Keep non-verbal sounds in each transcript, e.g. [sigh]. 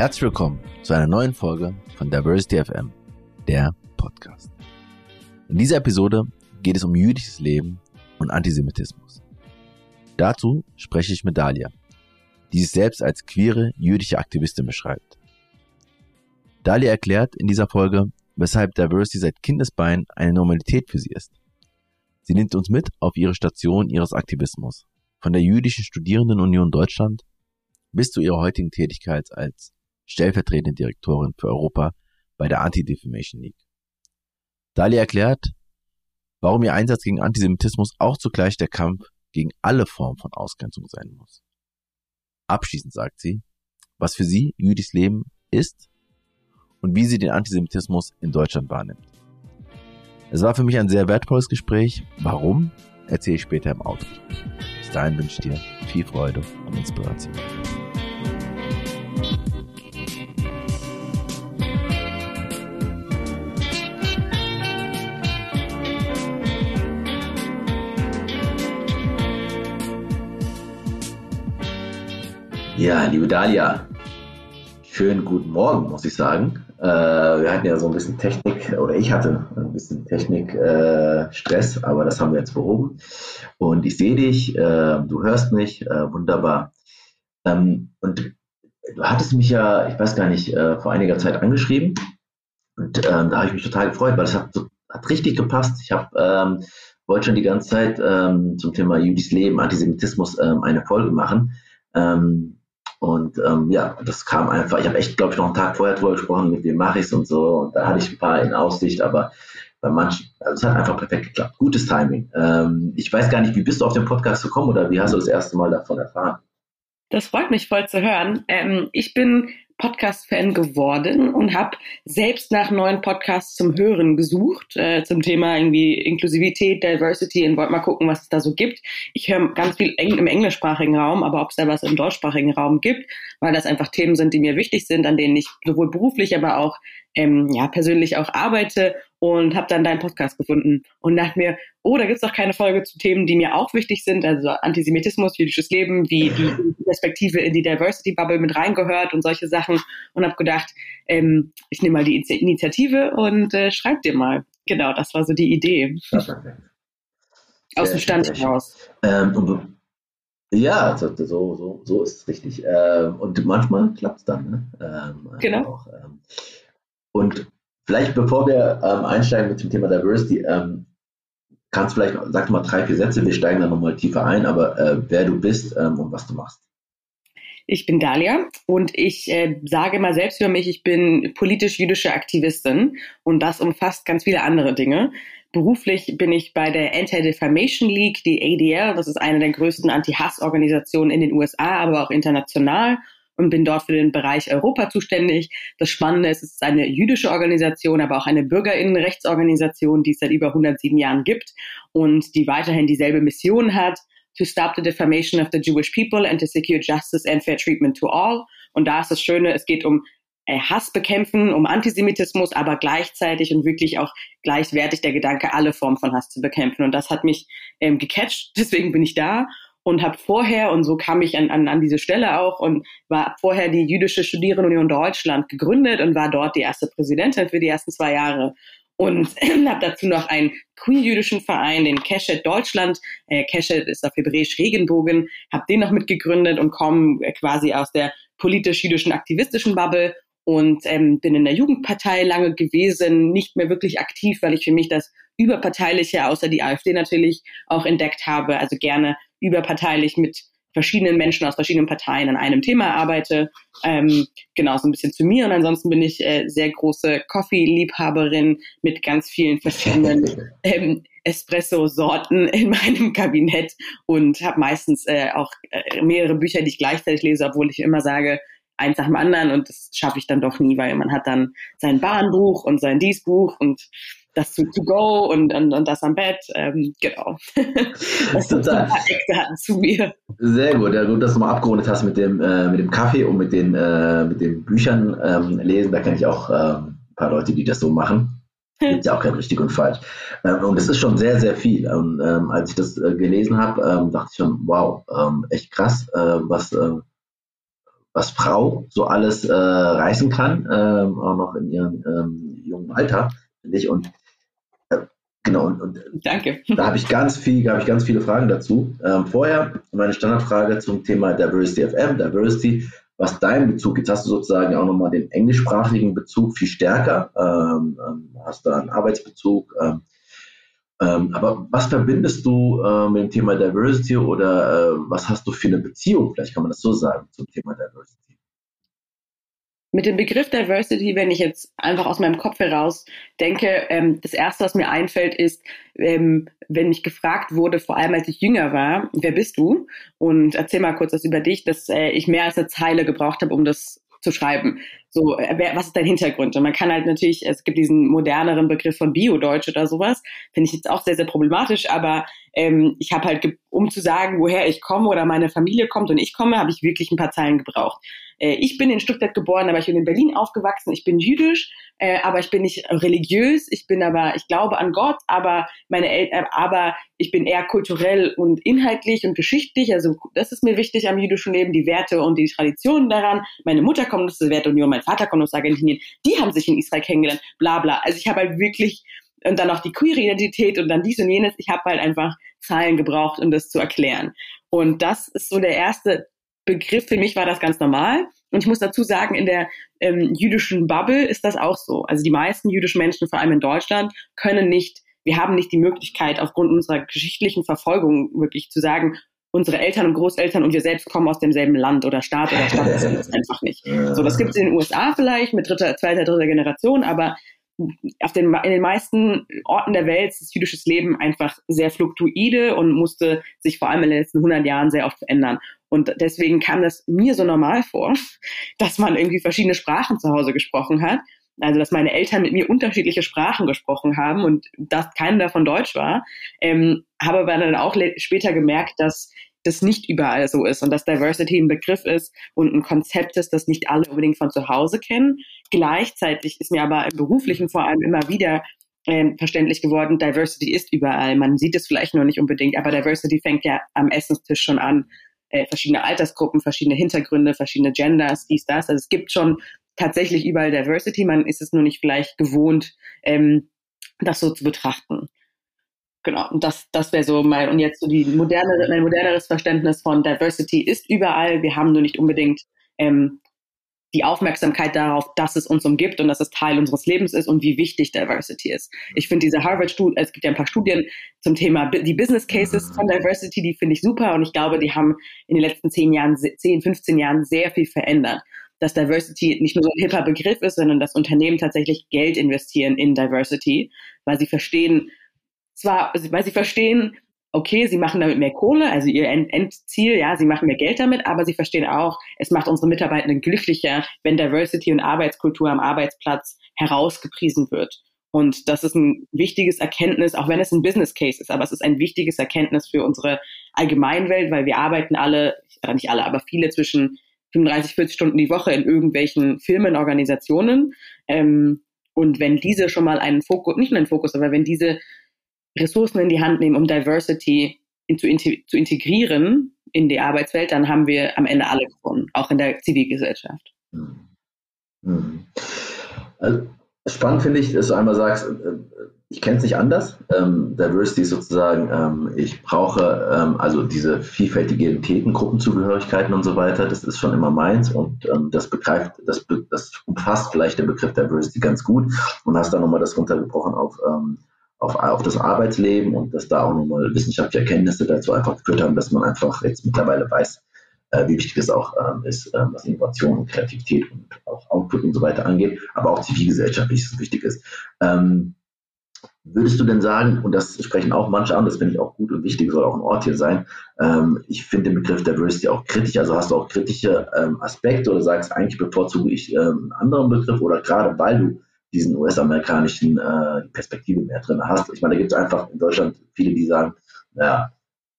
Herzlich willkommen zu einer neuen Folge von Diversity FM, der Podcast. In dieser Episode geht es um jüdisches Leben und Antisemitismus. Dazu spreche ich mit Dalia, die sich selbst als queere jüdische Aktivistin beschreibt. Dalia erklärt in dieser Folge, weshalb Diversity seit Kindesbein eine Normalität für sie ist. Sie nimmt uns mit auf ihre Station ihres Aktivismus, von der jüdischen Studierendenunion Deutschland bis zu ihrer heutigen Tätigkeit als stellvertretende Direktorin für Europa bei der Anti-Defamation League. Dalia erklärt, warum ihr Einsatz gegen Antisemitismus auch zugleich der Kampf gegen alle Formen von Ausgrenzung sein muss. Abschließend sagt sie, was für sie jüdisches Leben ist und wie sie den Antisemitismus in Deutschland wahrnimmt. Es war für mich ein sehr wertvolles Gespräch. Warum? Erzähle ich später im Auto. Bis dahin wünsche ich dir viel Freude und Inspiration. Ja, liebe Dalia, schönen guten Morgen, muss ich sagen. Äh, wir hatten ja so ein bisschen Technik, oder ich hatte ein bisschen Technik-Stress, äh, aber das haben wir jetzt behoben. Und ich sehe dich, äh, du hörst mich, äh, wunderbar. Ähm, und du hattest mich ja, ich weiß gar nicht, äh, vor einiger Zeit angeschrieben. Und ähm, da habe ich mich total gefreut, weil es hat, hat richtig gepasst. Ich habe ähm, wollte schon die ganze Zeit ähm, zum Thema jüdisches Leben, Antisemitismus ähm, eine Folge machen. Ähm, und ähm, ja, das kam einfach, ich habe echt, glaube ich, noch einen Tag vorher drüber gesprochen, mit wem mache ich es und so. Und da hatte ich ein paar in Aussicht, aber bei manchen, also es hat einfach perfekt geklappt. Gutes Timing. Ähm, ich weiß gar nicht, wie bist du auf den Podcast gekommen oder wie hast du das erste Mal davon erfahren? Das freut mich voll zu hören. Ähm, ich bin Podcast-Fan geworden und habe selbst nach neuen Podcasts zum Hören gesucht, äh, zum Thema irgendwie Inklusivität, Diversity und wollte mal gucken, was es da so gibt. Ich höre ganz viel eng im englischsprachigen Raum, aber ob es da was im deutschsprachigen Raum gibt, weil das einfach Themen sind, die mir wichtig sind, an denen ich sowohl beruflich, aber auch ähm, ja, persönlich auch arbeite und habe dann deinen Podcast gefunden und dachte mir, oh, da gibt's doch keine Folge zu Themen, die mir auch wichtig sind, also Antisemitismus, jüdisches Leben, wie die Perspektive in die Diversity Bubble mit reingehört und solche Sachen und habe gedacht, ähm, ich nehme mal die Initiative und äh, schreib dir mal. Genau, das war so die Idee. Aus dem Stand heraus. Ähm, ja, so, so, so ist es richtig. Ähm, und manchmal klappt's dann. Ne? Ähm, genau. Auch, ähm, und vielleicht bevor wir einsteigen mit dem Thema Diversity, kannst du vielleicht, sag mal drei, vier Sätze, wir steigen dann nochmal tiefer ein, aber äh, wer du bist und was du machst. Ich bin Dalia und ich äh, sage mal selbst über mich, ich bin politisch-jüdische Aktivistin und das umfasst ganz viele andere Dinge. Beruflich bin ich bei der Anti-Defamation League, die ADL, das ist eine der größten Anti-Hass-Organisationen in den USA, aber auch international und bin dort für den Bereich Europa zuständig. Das Spannende ist, es ist eine jüdische Organisation, aber auch eine Bürgerinnenrechtsorganisation, die es seit über 107 Jahren gibt und die weiterhin dieselbe Mission hat, to stop the defamation of the Jewish people and to secure justice and fair treatment to all. Und da ist das Schöne, es geht um Hass bekämpfen, um Antisemitismus, aber gleichzeitig und wirklich auch gleichwertig der Gedanke, alle Formen von Hass zu bekämpfen. Und das hat mich ähm, gecatcht, [laughs] deswegen bin ich da und habe vorher, und so kam ich an, an, an diese Stelle auch, und war vorher die Jüdische Studierendenunion Deutschland gegründet und war dort die erste Präsidentin für die ersten zwei Jahre. Und [clears throat] habe dazu noch einen queer-jüdischen Verein, den Keshet Deutschland. Äh, Keshet ist auf Hebräisch Regenbogen. Habe den noch mitgegründet und komme quasi aus der politisch-jüdischen aktivistischen Bubble und ähm, bin in der Jugendpartei lange gewesen, nicht mehr wirklich aktiv, weil ich für mich das überparteiliche, außer die AfD natürlich, auch entdeckt habe. Also gerne überparteilich mit verschiedenen Menschen aus verschiedenen Parteien an einem Thema arbeite. Ähm, genau, so ein bisschen zu mir. Und ansonsten bin ich äh, sehr große Coffee-Liebhaberin mit ganz vielen verschiedenen [laughs] ähm, Espresso-Sorten in meinem Kabinett und habe meistens äh, auch äh, mehrere Bücher, die ich gleichzeitig lese, obwohl ich immer sage, eins nach dem anderen und das schaffe ich dann doch nie, weil man hat dann sein Bahnbuch und sein Diesbuch und das zu, to go und, und, und das am Bett. Ähm, genau. [laughs] Das sind ein paar Eckdaten zu mir. Sehr gut, ja gut, dass du mal abgerundet hast mit dem, äh, mit dem Kaffee und mit den, äh, mit den Büchern ähm, lesen. Da kenne ich auch ähm, ein paar Leute, die das so machen. [laughs] Gibt ja auch kein richtig und falsch. Ähm, und es ist schon sehr, sehr viel. Und ähm, als ich das äh, gelesen habe, ähm, dachte ich schon, wow, ähm, echt krass, äh, was, äh, was Frau so alles äh, reißen kann, ähm, auch noch in ihrem ähm, jungen Alter, finde ich. Und äh, genau, und, und Danke. [laughs] da habe ich ganz viel, habe ich ganz viele Fragen dazu. Ähm, vorher meine Standardfrage zum Thema Diversity FM, Diversity, was dein Bezug, jetzt hast du sozusagen auch nochmal den englischsprachigen Bezug viel stärker, ähm, ähm, hast da einen Arbeitsbezug, ähm, aber was verbindest du äh, mit dem Thema Diversity oder äh, was hast du für eine Beziehung, vielleicht kann man das so sagen, zum Thema Diversity? Mit dem Begriff Diversity, wenn ich jetzt einfach aus meinem Kopf heraus denke, ähm, das Erste, was mir einfällt, ist, ähm, wenn ich gefragt wurde, vor allem als ich jünger war, wer bist du? Und erzähl mal kurz was über dich, dass äh, ich mehr als eine Zeile gebraucht habe, um das zu schreiben. So, äh, was ist dein Hintergrund? Und man kann halt natürlich, es gibt diesen moderneren Begriff von Bio-Deutsch oder sowas, finde ich jetzt auch sehr, sehr problematisch, aber ähm, ich habe halt, um zu sagen, woher ich komme oder meine Familie kommt und ich komme, habe ich wirklich ein paar Zeilen gebraucht. Äh, ich bin in Stuttgart geboren, aber ich bin in Berlin aufgewachsen. Ich bin jüdisch, äh, aber ich bin nicht religiös. Ich bin aber, ich glaube an Gott, aber meine Eltern, äh, aber ich bin eher kulturell und inhaltlich und geschichtlich. Also das ist mir wichtig am jüdischen Leben, die Werte und die Traditionen daran. Meine Mutter kommt aus der Wertunion, mein Vater kommt aus Argentinien. Die haben sich in Israel kennengelernt, bla bla. Also ich habe halt wirklich und dann noch die queere Identität und dann dies und jenes. Ich habe halt einfach Zahlen gebraucht, um das zu erklären. Und das ist so der erste Begriff. Für mich war das ganz normal. Und ich muss dazu sagen, in der ähm, jüdischen Bubble ist das auch so. Also die meisten jüdischen Menschen, vor allem in Deutschland, können nicht, wir haben nicht die Möglichkeit, aufgrund unserer geschichtlichen Verfolgung wirklich zu sagen, unsere Eltern und Großeltern und wir selbst kommen aus demselben Land oder Staat oder Stadt. Das ist einfach nicht. So, das gibt es in den USA vielleicht mit dritter, zweiter, dritter Generation, aber auf den, in den meisten Orten der Welt ist jüdisches Leben einfach sehr fluktuide und musste sich vor allem in den letzten 100 Jahren sehr oft verändern. Und deswegen kam das mir so normal vor, [laughs] dass man irgendwie verschiedene Sprachen zu Hause gesprochen hat. Also, dass meine Eltern mit mir unterschiedliche Sprachen gesprochen haben und dass keiner davon Deutsch war. Ähm, habe aber dann auch später gemerkt, dass das nicht überall so ist und dass Diversity ein Begriff ist und ein Konzept ist, das nicht alle unbedingt von zu Hause kennen. Gleichzeitig ist mir aber im beruflichen vor allem immer wieder ähm, verständlich geworden, Diversity ist überall. Man sieht es vielleicht noch nicht unbedingt, aber Diversity fängt ja am Essenstisch schon an. Äh, verschiedene Altersgruppen, verschiedene Hintergründe, verschiedene Genders, dies, das. Also es gibt schon tatsächlich überall Diversity. Man ist es nur nicht vielleicht gewohnt, ähm, das so zu betrachten. Genau, und das, das wäre so mein, und jetzt so die modernere, mein moderneres Verständnis von Diversity ist überall. Wir haben nur nicht unbedingt ähm, die Aufmerksamkeit darauf, dass es uns umgibt und dass es Teil unseres Lebens ist und wie wichtig Diversity ist. Ich finde diese Harvard-Studien, es gibt ja ein paar Studien zum Thema die Business Cases von Diversity, die finde ich super und ich glaube, die haben in den letzten zehn Jahren, zehn, 15 Jahren sehr viel verändert. Dass Diversity nicht nur so ein hipper Begriff ist, sondern dass Unternehmen tatsächlich Geld investieren in Diversity, weil sie verstehen, zwar, weil sie verstehen, okay, sie machen damit mehr Kohle, also ihr Endziel, ja, sie machen mehr Geld damit, aber sie verstehen auch, es macht unsere Mitarbeitenden glücklicher, wenn Diversity und Arbeitskultur am Arbeitsplatz herausgepriesen wird. Und das ist ein wichtiges Erkenntnis, auch wenn es ein Business Case ist, aber es ist ein wichtiges Erkenntnis für unsere Allgemeinwelt, weil wir arbeiten alle, nicht alle, aber viele zwischen 35, 40 Stunden die Woche in irgendwelchen Firmenorganisationen. Ähm, und wenn diese schon mal einen Fokus, nicht nur einen Fokus, aber wenn diese Ressourcen in die Hand nehmen, um Diversity in, zu, zu integrieren in die Arbeitswelt, dann haben wir am Ende alle gewonnen, auch in der Zivilgesellschaft. Mhm. Also, spannend finde ich, dass du einmal sagst, äh, ich kenne es nicht anders. Ähm, Diversity ist sozusagen, ähm, ich brauche ähm, also diese vielfältige Identitäten, Gruppenzugehörigkeiten und so weiter. Das ist schon immer meins und ähm, das begreift, das, das umfasst vielleicht der Begriff Diversity ganz gut und hast dann nochmal das runtergebrochen auf ähm, auf, auf das Arbeitsleben und dass da auch nochmal wissenschaftliche Erkenntnisse dazu einfach geführt haben, dass man einfach jetzt mittlerweile weiß, äh, wie wichtig es auch ähm, ist, äh, was Innovation und Kreativität und auch Output und so weiter angeht, aber auch zivilgesellschaftlich wichtig ist. Ähm, würdest du denn sagen, und das sprechen auch manche an, das finde ich auch gut und wichtig, soll auch ein Ort hier sein, ähm, ich finde den Begriff Diversity auch kritisch, also hast du auch kritische ähm, Aspekte oder sagst, eigentlich bevorzuge ich ähm, einen anderen Begriff oder gerade weil du diesen US-amerikanischen äh, Perspektive mehr drin hast. Ich meine, da gibt es einfach in Deutschland viele, die sagen, naja,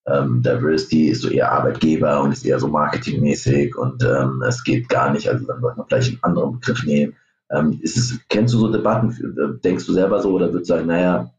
ähm, Diversity ist so eher Arbeitgeber und ist eher so marketingmäßig und ähm, es geht gar nicht, also dann sollte man vielleicht einen anderen Begriff nehmen. Ähm, ist es, kennst du so Debatten, denkst du selber so oder würdest du sagen, naja,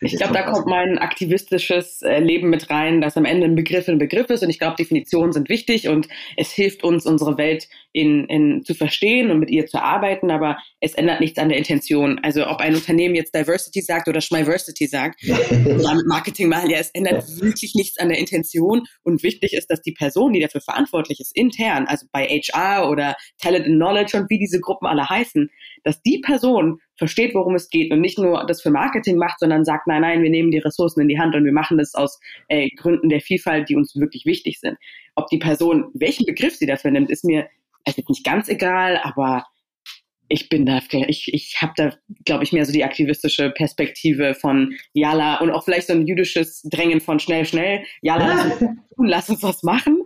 Ich, ich glaube, da kommt mein aktivistisches äh, Leben mit rein, dass am Ende ein Begriff ein Begriff ist. Und ich glaube, Definitionen sind wichtig und es hilft uns, unsere Welt in, in, zu verstehen und mit ihr zu arbeiten. Aber es ändert nichts an der Intention. Also ob ein Unternehmen jetzt Diversity sagt oder Schmiversity sagt, oder [laughs] Marketing machen, ja, es ändert wirklich nichts an der Intention. Und wichtig ist, dass die Person, die dafür verantwortlich ist, intern, also bei HR oder Talent and Knowledge und wie diese Gruppen alle heißen, dass die Person versteht, worum es geht und nicht nur das für Marketing macht, sondern sagt, nein, nein, wir nehmen die Ressourcen in die Hand und wir machen das aus äh, Gründen der Vielfalt, die uns wirklich wichtig sind. Ob die Person, welchen Begriff sie dafür nimmt, ist mir also nicht ganz egal, aber ich bin da, ich, ich habe da, glaube ich, mehr so die aktivistische Perspektive von Jala und auch vielleicht so ein jüdisches Drängen von schnell, schnell. Jala, lass uns [laughs] tun, lass uns was machen.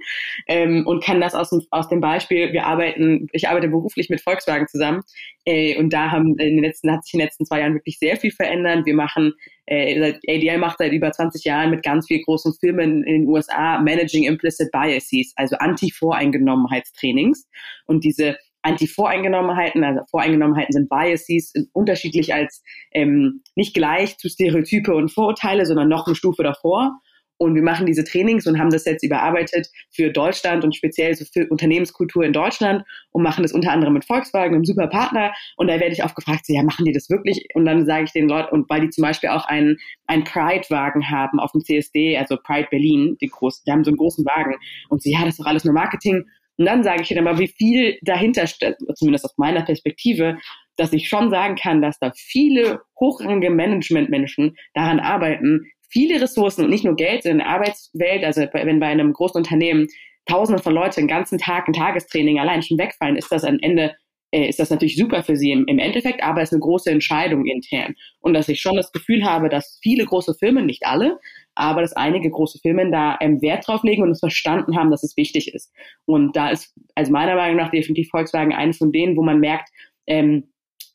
Ähm, und kann das aus, aus dem Beispiel, wir arbeiten, ich arbeite beruflich mit Volkswagen zusammen äh, und da haben in den letzten, hat sich in den letzten zwei Jahren wirklich sehr viel verändert. Wir machen, äh, ADL macht seit über 20 Jahren mit ganz vielen großen Firmen in den USA Managing Implicit Biases, also Anti-Voreingenommenheitstrainings. Und diese Anti-Voreingenommenheiten, also Voreingenommenheiten sind Biases, unterschiedlich als ähm, nicht gleich zu Stereotype und Vorurteile, sondern noch eine Stufe davor. Und wir machen diese Trainings und haben das jetzt überarbeitet für Deutschland und speziell so für Unternehmenskultur in Deutschland und machen das unter anderem mit Volkswagen, einem super Partner. Und da werde ich oft gefragt, so, ja, machen die das wirklich? Und dann sage ich den Leuten, und weil die zum Beispiel auch einen, einen Pride-Wagen haben auf dem CSD, also Pride Berlin, die, groß, die haben so einen großen Wagen. Und so, ja, das ist doch alles nur Marketing. Und dann sage ich ihnen aber, wie viel dahinter steht, zumindest aus meiner Perspektive, dass ich schon sagen kann, dass da viele hochrangige Managementmenschen daran arbeiten, viele Ressourcen und nicht nur Geld in der Arbeitswelt, also wenn bei einem großen Unternehmen Tausende von Leuten den ganzen Tag ein Tagestraining allein schon wegfallen, ist das am Ende äh, ist das natürlich super für sie im, im Endeffekt, aber es ist eine große Entscheidung intern. Und dass ich schon das Gefühl habe, dass viele große Firmen, nicht alle, aber dass einige große Firmen da ähm, Wert drauf legen und es verstanden haben, dass es wichtig ist. Und da ist, also meiner Meinung nach definitiv Volkswagen eine von denen, wo man merkt, ähm,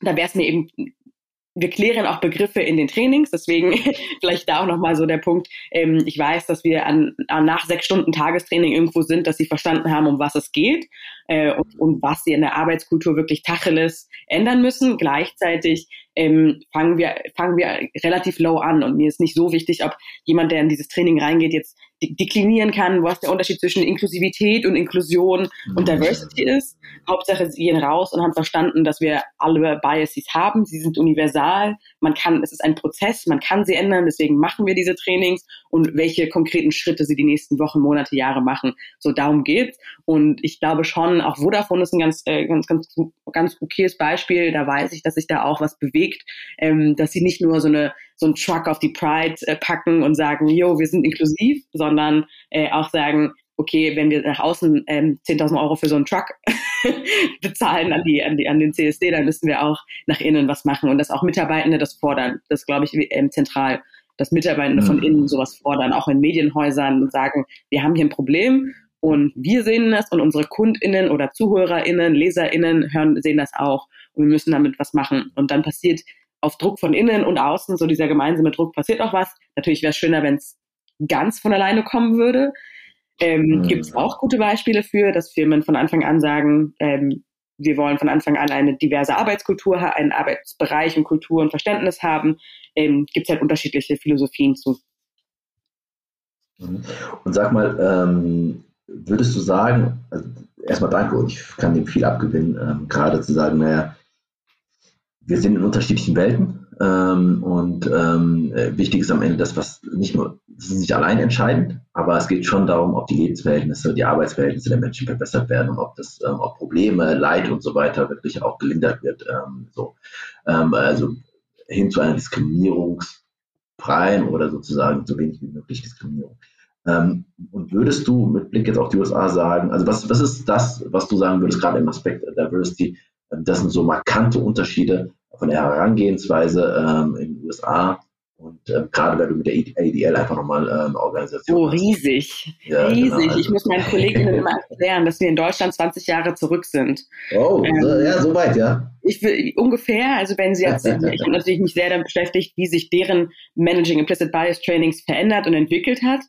da wäre es mir eben wir klären auch Begriffe in den Trainings, deswegen [laughs] vielleicht da auch nochmal so der Punkt. Ähm, ich weiß, dass wir an, an nach sechs Stunden Tagestraining irgendwo sind, dass sie verstanden haben, um was es geht äh, und, und was sie in der Arbeitskultur wirklich Tacheles ändern müssen. Gleichzeitig ähm, fangen wir fangen wir relativ low an und mir ist nicht so wichtig, ob jemand, der in dieses Training reingeht, jetzt deklinieren kann, was der Unterschied zwischen Inklusivität und Inklusion und mhm. Diversity ist. Hauptsache, sie gehen raus und haben verstanden, dass wir alle Biases haben. Sie sind universal. Man kann, es ist ein Prozess, man kann sie ändern. Deswegen machen wir diese Trainings und welche konkreten Schritte sie die nächsten Wochen, Monate, Jahre machen. So darum geht's. Und ich glaube schon, auch Vodafone ist ein ganz, äh, ganz, ganz, ganz okayes Beispiel. Da weiß ich, dass sich da auch was bewegt, ähm, dass sie nicht nur so eine so einen Truck auf die Pride äh, packen und sagen, jo, wir sind inklusiv, sondern äh, auch sagen, okay, wenn wir nach außen ähm, 10.000 Euro für so einen Truck [laughs] bezahlen an, die, an, die, an den CSD, dann müssen wir auch nach innen was machen und dass auch Mitarbeitende das fordern. Das glaube ich ähm, zentral, dass Mitarbeitende mhm. von innen sowas fordern, auch in Medienhäusern und sagen, wir haben hier ein Problem und wir sehen das und unsere KundInnen oder ZuhörerInnen, LeserInnen hören, sehen das auch und wir müssen damit was machen. Und dann passiert auf Druck von innen und außen, so dieser gemeinsame Druck, passiert auch was. Natürlich wäre es schöner, wenn es ganz von alleine kommen würde. Ähm, mhm. Gibt es auch gute Beispiele für, dass Firmen von Anfang an sagen, ähm, wir wollen von Anfang an eine diverse Arbeitskultur, einen Arbeitsbereich und Kultur und Verständnis haben. Ähm, Gibt es halt unterschiedliche Philosophien zu. Mhm. Und sag mal, ähm, würdest du sagen, also erstmal danke und ich kann dem viel abgewinnen, ähm, gerade zu sagen, naja, wir sind in unterschiedlichen Welten ähm, und ähm, äh, wichtig ist am Ende das, was nicht nur, das ist nicht allein entscheidend, aber es geht schon darum, ob die Lebensverhältnisse, die Arbeitsverhältnisse der Menschen verbessert werden und ob das, ähm, ob Probleme, Leid und so weiter wirklich auch gelindert wird. Ähm, so, ähm, also hin zu einer diskriminierungsfreien oder sozusagen so wenig wie möglich Diskriminierung. Ähm, und würdest du mit Blick jetzt auf die USA sagen, also was, was ist das, was du sagen würdest, gerade im Aspekt Diversity, das sind so markante Unterschiede von der Herangehensweise ähm, in den USA und ähm, gerade wenn du mit der ADL einfach nochmal äh, eine Organisation. Oh, riesig. Ja, riesig. Genau. Ich muss meinen [laughs] Kolleginnen immer erklären, dass wir in Deutschland 20 Jahre zurück sind. Oh, ähm, ja, so weit, ja. Ich will ungefähr, also wenn Sie jetzt, [laughs] ich habe natürlich mich sehr damit beschäftigt, wie sich deren Managing Implicit Bias Trainings verändert und entwickelt hat.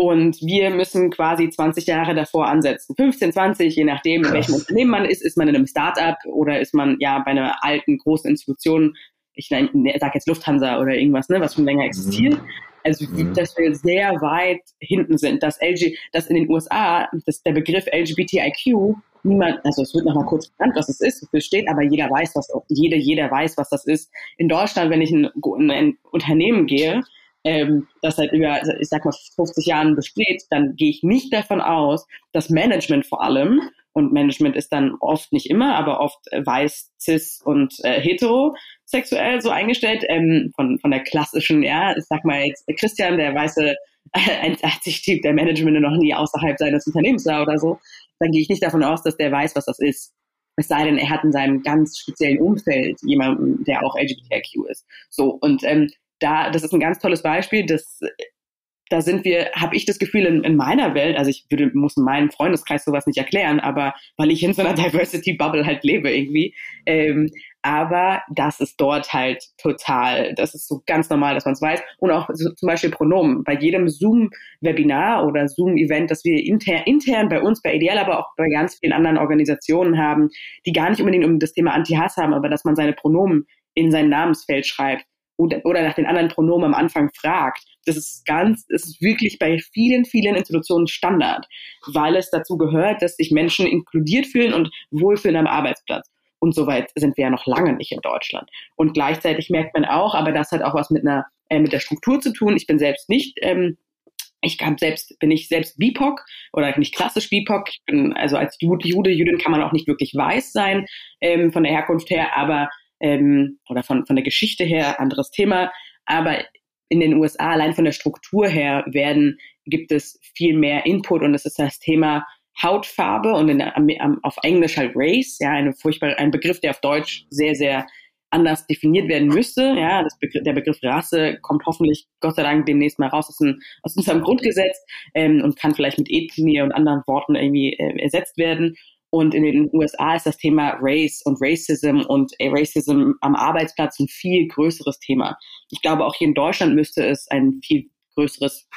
Und wir müssen quasi 20 Jahre davor ansetzen. 15, 20, je nachdem, in welchem Unternehmen man ist. Ist man in einem Startup oder ist man ja bei einer alten, großen Institution, ich sage jetzt Lufthansa oder irgendwas, ne, was schon länger existiert. Mhm. Also mhm. dass wir sehr weit hinten sind, dass LG, dass in den USA dass der Begriff LGBTIQ niemand, also es wird nochmal kurz benannt, was es ist, wofür steht, aber jeder weiß, was jeder, jeder weiß, was das ist. In Deutschland, wenn ich in, in ein Unternehmen gehe, ähm, das seit über, also ich sag mal, 50 Jahren besteht, dann gehe ich nicht davon aus, dass Management vor allem, und Management ist dann oft nicht immer, aber oft äh, weiß, cis und äh, heterosexuell so eingestellt, ähm, von, von der klassischen, ja, ich sag mal jetzt Christian, der weiße [laughs] 1,80-Typ, der Management noch nie außerhalb seines Unternehmens war oder so, dann gehe ich nicht davon aus, dass der weiß, was das ist. Es sei denn, er hat in seinem ganz speziellen Umfeld jemanden, der auch LGBTIQ ist. So, und ähm, da, das ist ein ganz tolles Beispiel, das da sind wir, habe ich das Gefühl in, in, meiner Welt, also ich würde, muss in meinem Freundeskreis sowas nicht erklären, aber weil ich in so einer [laughs] Diversity Bubble halt lebe irgendwie, ähm, aber das ist dort halt total, das ist so ganz normal, dass man es weiß. Und auch so, zum Beispiel Pronomen. Bei jedem Zoom-Webinar oder Zoom-Event, das wir inter, intern bei uns, bei Ideal, aber auch bei ganz vielen anderen Organisationen haben, die gar nicht unbedingt um das Thema Anti-Hass haben, aber dass man seine Pronomen in sein Namensfeld schreibt oder, nach den anderen Pronomen am Anfang fragt. Das ist ganz, das ist wirklich bei vielen, vielen Institutionen Standard, weil es dazu gehört, dass sich Menschen inkludiert fühlen und wohlfühlen am Arbeitsplatz. Und soweit sind wir ja noch lange nicht in Deutschland. Und gleichzeitig merkt man auch, aber das hat auch was mit einer, äh, mit der Struktur zu tun. Ich bin selbst nicht, ähm, ich hab selbst, bin ich selbst BIPOC oder nicht klassisch BIPOC. Ich bin, also als Jude, Jude, Jüdin kann man auch nicht wirklich weiß sein, ähm, von der Herkunft her, aber ähm, oder von, von der Geschichte her, anderes Thema. Aber in den USA, allein von der Struktur her, werden, gibt es viel mehr Input und es ist das Thema Hautfarbe und in, auf Englisch halt Race, ja, eine furchtbare, ein Begriff, der auf Deutsch sehr, sehr anders definiert werden müsste. Ja, Begriff, der Begriff Rasse kommt hoffentlich Gott sei Dank demnächst mal raus aus, dem, aus unserem Grundgesetz ähm, und kann vielleicht mit Ethnie und anderen Worten irgendwie äh, ersetzt werden. Und in den USA ist das Thema Race und Racism und Racism am Arbeitsplatz ein viel größeres Thema. Ich glaube, auch hier in Deutschland müsste es ein viel größeres,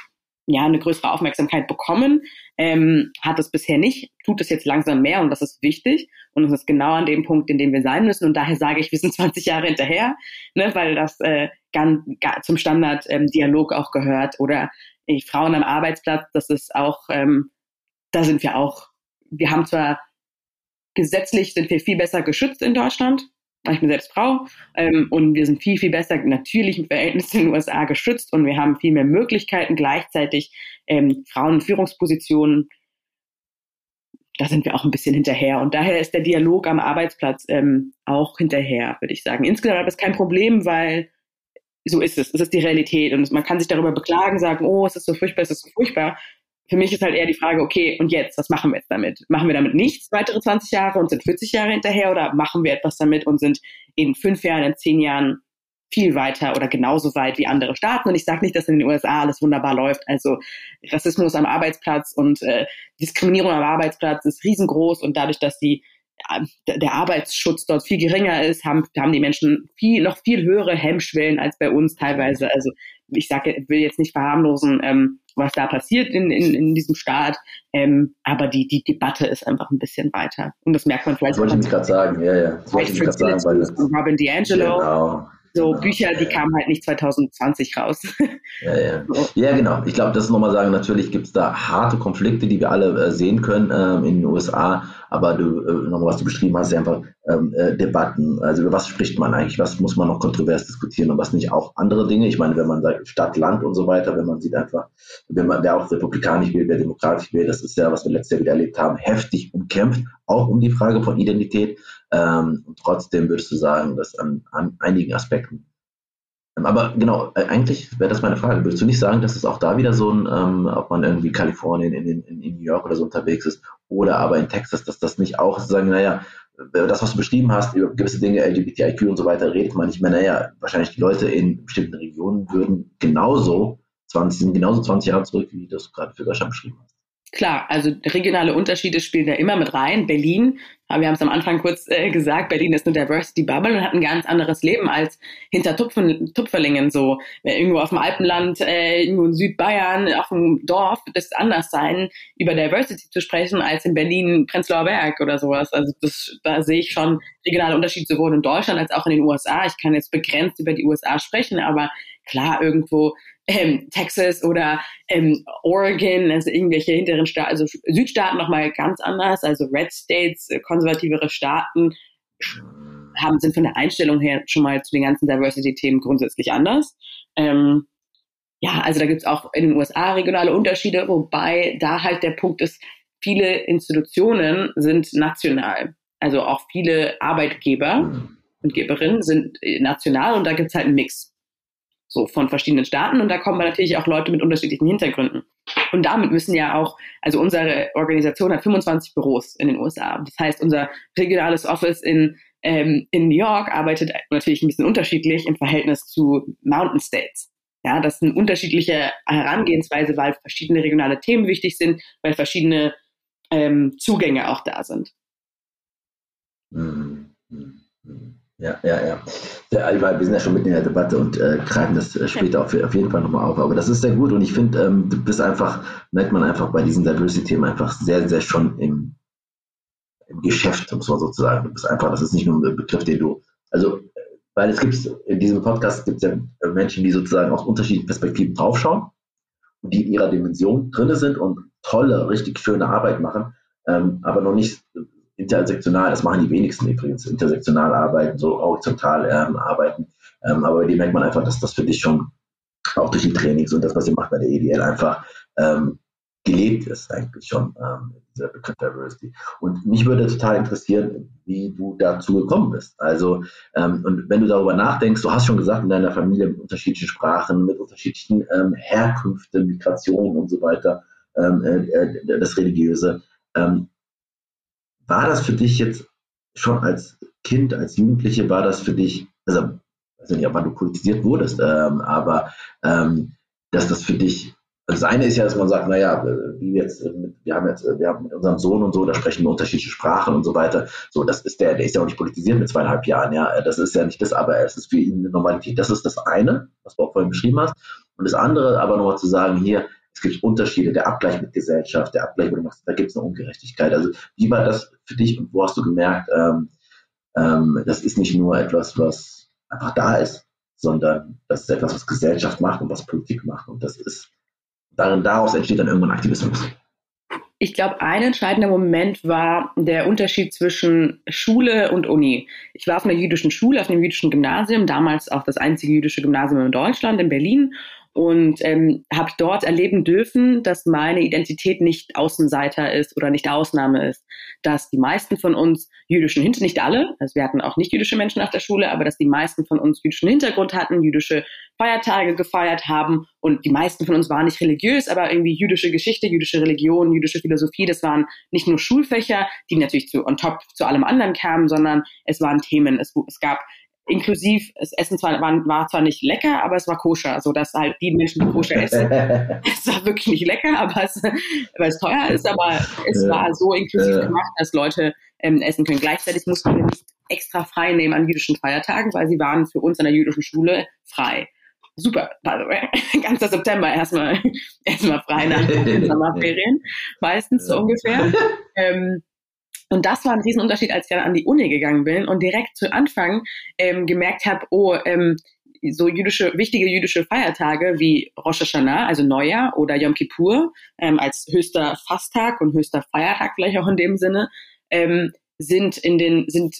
ja, eine größere Aufmerksamkeit bekommen. Ähm, hat es bisher nicht, tut es jetzt langsam mehr und das ist wichtig. Und es ist genau an dem Punkt, in dem wir sein müssen. Und daher sage ich, wir sind [laughs] 20 Jahre hinterher, ne, weil das äh, ganz, zum Standarddialog ähm, auch gehört. Oder äh, Frauen am Arbeitsplatz, das ist auch, ähm, da sind wir auch, wir haben zwar gesetzlich sind wir viel besser geschützt in Deutschland. Ich bin selbst Frau ähm, und wir sind viel, viel besser natürlich im Verhältnis in den USA geschützt und wir haben viel mehr Möglichkeiten. Gleichzeitig ähm, Frauen in Führungspositionen, da sind wir auch ein bisschen hinterher. Und daher ist der Dialog am Arbeitsplatz ähm, auch hinterher, würde ich sagen. Insgesamt ist es kein Problem, weil so ist es. Es ist die Realität. Und man kann sich darüber beklagen, sagen, oh, es ist so furchtbar, es ist so furchtbar für mich ist halt eher die Frage, okay, und jetzt, was machen wir jetzt damit? Machen wir damit nichts weitere 20 Jahre und sind 40 Jahre hinterher oder machen wir etwas damit und sind in fünf Jahren, in zehn Jahren viel weiter oder genauso weit wie andere Staaten. Und ich sage nicht, dass in den USA alles wunderbar läuft. Also Rassismus am Arbeitsplatz und äh, Diskriminierung am Arbeitsplatz ist riesengroß und dadurch, dass die der Arbeitsschutz dort viel geringer ist, haben, haben die Menschen viel, noch viel höhere Hemmschwellen als bei uns teilweise. Also ich sage, will jetzt nicht verharmlosen, ähm, was da passiert in, in, in diesem Staat, ähm, aber die, die Debatte ist einfach ein bisschen weiter. Und das merkt man vielleicht. Das wollte ich gerade sagen, ja, ja. Das wollte ich gerade sagen, weil das, Robin DiAngelo. Genau so genau. Bücher, die kamen halt nicht 2020 raus. Ja, ja. [laughs] ja genau. Ich glaube, das ist nochmal sagen, natürlich gibt es da harte Konflikte, die wir alle äh, sehen können ähm, in den USA, aber du, äh, nochmal, was du beschrieben hast, ist einfach ähm, äh, Debatten. Also über was spricht man eigentlich, was muss man noch kontrovers diskutieren und was nicht auch andere Dinge. Ich meine, wenn man sagt Stadt, Land und so weiter, wenn man sieht einfach, wenn man, wer auch republikanisch will, wer demokratisch will, das ist ja, was wir letztes Jahr wieder erlebt haben, heftig umkämpft, auch um die Frage von Identität. Ähm, und trotzdem würdest du sagen, dass an, an einigen Aspekten ähm, aber genau, äh, eigentlich wäre das meine Frage. Würdest du nicht sagen, dass es auch da wieder so ein, ähm, ob man irgendwie Kalifornien, in, in, in, New York oder so unterwegs ist, oder aber in Texas, dass das nicht auch sozusagen, naja, äh, das, was du beschrieben hast, über gewisse Dinge, LGBTIQ und so weiter, redet man nicht mehr, naja, wahrscheinlich die Leute in bestimmten Regionen würden genauso 20, sind genauso 20 Jahre zurück, wie du das gerade für Deutschland beschrieben hast. Klar, also regionale Unterschiede spielen da immer mit rein. Berlin, wir haben es am Anfang kurz äh, gesagt, Berlin ist eine Diversity Bubble und hat ein ganz anderes Leben als hinter Tupfen, Tupferlingen so. Irgendwo auf dem Alpenland, äh, irgendwo in Südbayern, auf dem Dorf, das anders sein, über Diversity zu sprechen, als in Berlin, Prenzlauer Berg oder sowas. Also das, da sehe ich schon regionale Unterschiede sowohl in Deutschland als auch in den USA. Ich kann jetzt begrenzt über die USA sprechen, aber klar, irgendwo ähm, Texas oder ähm, Oregon, also irgendwelche hinteren Staaten, also Südstaaten nochmal ganz anders, also Red States, äh, konservativere Staaten haben, sind von der Einstellung her schon mal zu den ganzen Diversity-Themen grundsätzlich anders. Ähm, ja, also da gibt's auch in den USA regionale Unterschiede, wobei da halt der Punkt ist, viele Institutionen sind national. Also auch viele Arbeitgeber und Geberinnen sind äh, national und da gibt's halt einen Mix so von verschiedenen Staaten und da kommen natürlich auch Leute mit unterschiedlichen Hintergründen. Und damit müssen ja auch, also unsere Organisation hat 25 Büros in den USA. Das heißt, unser regionales Office in, ähm, in New York arbeitet natürlich ein bisschen unterschiedlich im Verhältnis zu Mountain States. Ja, das eine unterschiedliche Herangehensweise, weil verschiedene regionale Themen wichtig sind, weil verschiedene ähm, Zugänge auch da sind. Mhm. Ja, ja, ja. ja wir sind ja schon mitten in der Debatte und äh, greifen das äh, später auf, auf, jeden Fall nochmal auf. Aber das ist sehr gut und ich finde, ähm, du bist einfach, merkt man einfach bei diesen Diversity-Themen einfach sehr, sehr schon im, im Geschäft, muss man sozusagen. Du bist einfach, das ist nicht nur ein Begriff, den du, also, weil es gibt, in diesem Podcast gibt es ja Menschen, die sozusagen aus unterschiedlichen Perspektiven draufschauen und die in ihrer Dimension drin sind und tolle, richtig schöne Arbeit machen, ähm, aber noch nicht intersektional, das machen die wenigsten übrigens, intersektional arbeiten, so horizontal ähm, arbeiten. Ähm, aber bei dir merkt man einfach, dass das für dich schon auch durch die Trainings und das, was ihr macht bei der EDL, einfach ähm, gelebt ist, eigentlich schon, ähm, dieser Begriff Diversity. Und mich würde total interessieren, wie du dazu gekommen bist. Also, ähm, und wenn du darüber nachdenkst, du hast schon gesagt, in deiner Familie mit unterschiedlichen Sprachen, mit unterschiedlichen ähm, Herkünften, Migrationen und so weiter, ähm, äh, äh das Religiöse. Ähm, war das für dich jetzt schon als Kind, als Jugendliche, war das für dich, also ich weiß nicht, wann du politisiert wurdest, ähm, aber ähm, dass das für dich, also das eine ist ja, dass man sagt, naja, wie jetzt, wir haben jetzt, wir haben mit unserem Sohn und so, da sprechen wir unterschiedliche Sprachen und so weiter. So, das ist der, der ist ja auch nicht politisiert mit zweieinhalb Jahren, ja. Das ist ja nicht das, aber es ist für ihn eine Normalität. Das ist das eine, was du auch vorhin beschrieben hast. Und das andere, aber nochmal zu sagen, hier, es gibt Unterschiede, der Abgleich mit Gesellschaft, der Abgleich, wo du machst, da gibt es eine Ungerechtigkeit. Also wie war das für dich und wo hast du gemerkt, ähm, ähm, das ist nicht nur etwas, was einfach da ist, sondern das ist etwas, was Gesellschaft macht und was Politik macht. Und das ist, darin, daraus entsteht dann irgendwann Aktivismus. Ich glaube, ein entscheidender Moment war der Unterschied zwischen Schule und Uni. Ich war auf einer jüdischen Schule, auf einem jüdischen Gymnasium, damals auch das einzige jüdische Gymnasium in Deutschland, in Berlin und ähm, habe dort erleben dürfen, dass meine Identität nicht Außenseiter ist oder nicht Ausnahme ist, dass die meisten von uns jüdischen Hintergrund, nicht alle, also wir hatten auch nicht jüdische Menschen auf der Schule, aber dass die meisten von uns jüdischen Hintergrund hatten, jüdische Feiertage gefeiert haben und die meisten von uns waren nicht religiös, aber irgendwie jüdische Geschichte, jüdische Religion, jüdische Philosophie, das waren nicht nur Schulfächer, die natürlich zu on top zu allem anderen kamen, sondern es waren Themen. Es, es gab inklusiv, das Essen zwar, war, war zwar nicht lecker, aber es war koscher, so dass halt die Menschen, die koscher [laughs] essen, es war wirklich nicht lecker, aber es, weil es teuer ist, aber es war so inklusiv gemacht, dass Leute ähm, essen können. Gleichzeitig mussten wir nicht extra frei nehmen an jüdischen Feiertagen, weil sie waren für uns an der jüdischen Schule frei. Super, by the way. [laughs] Ganzer September erstmal [laughs] erstmal frei nach den Sommerferien, meistens so ungefähr. Ähm, und das war ein Riesenunterschied, als ich dann an die Uni gegangen bin und direkt zu Anfang ähm, gemerkt habe, oh, ähm, so jüdische, wichtige jüdische Feiertage wie Rosh Hashanah, also Neujahr oder Yom Kippur ähm, als höchster Fasttag und höchster Feiertag vielleicht auch in dem Sinne, ähm, sind in den, sind,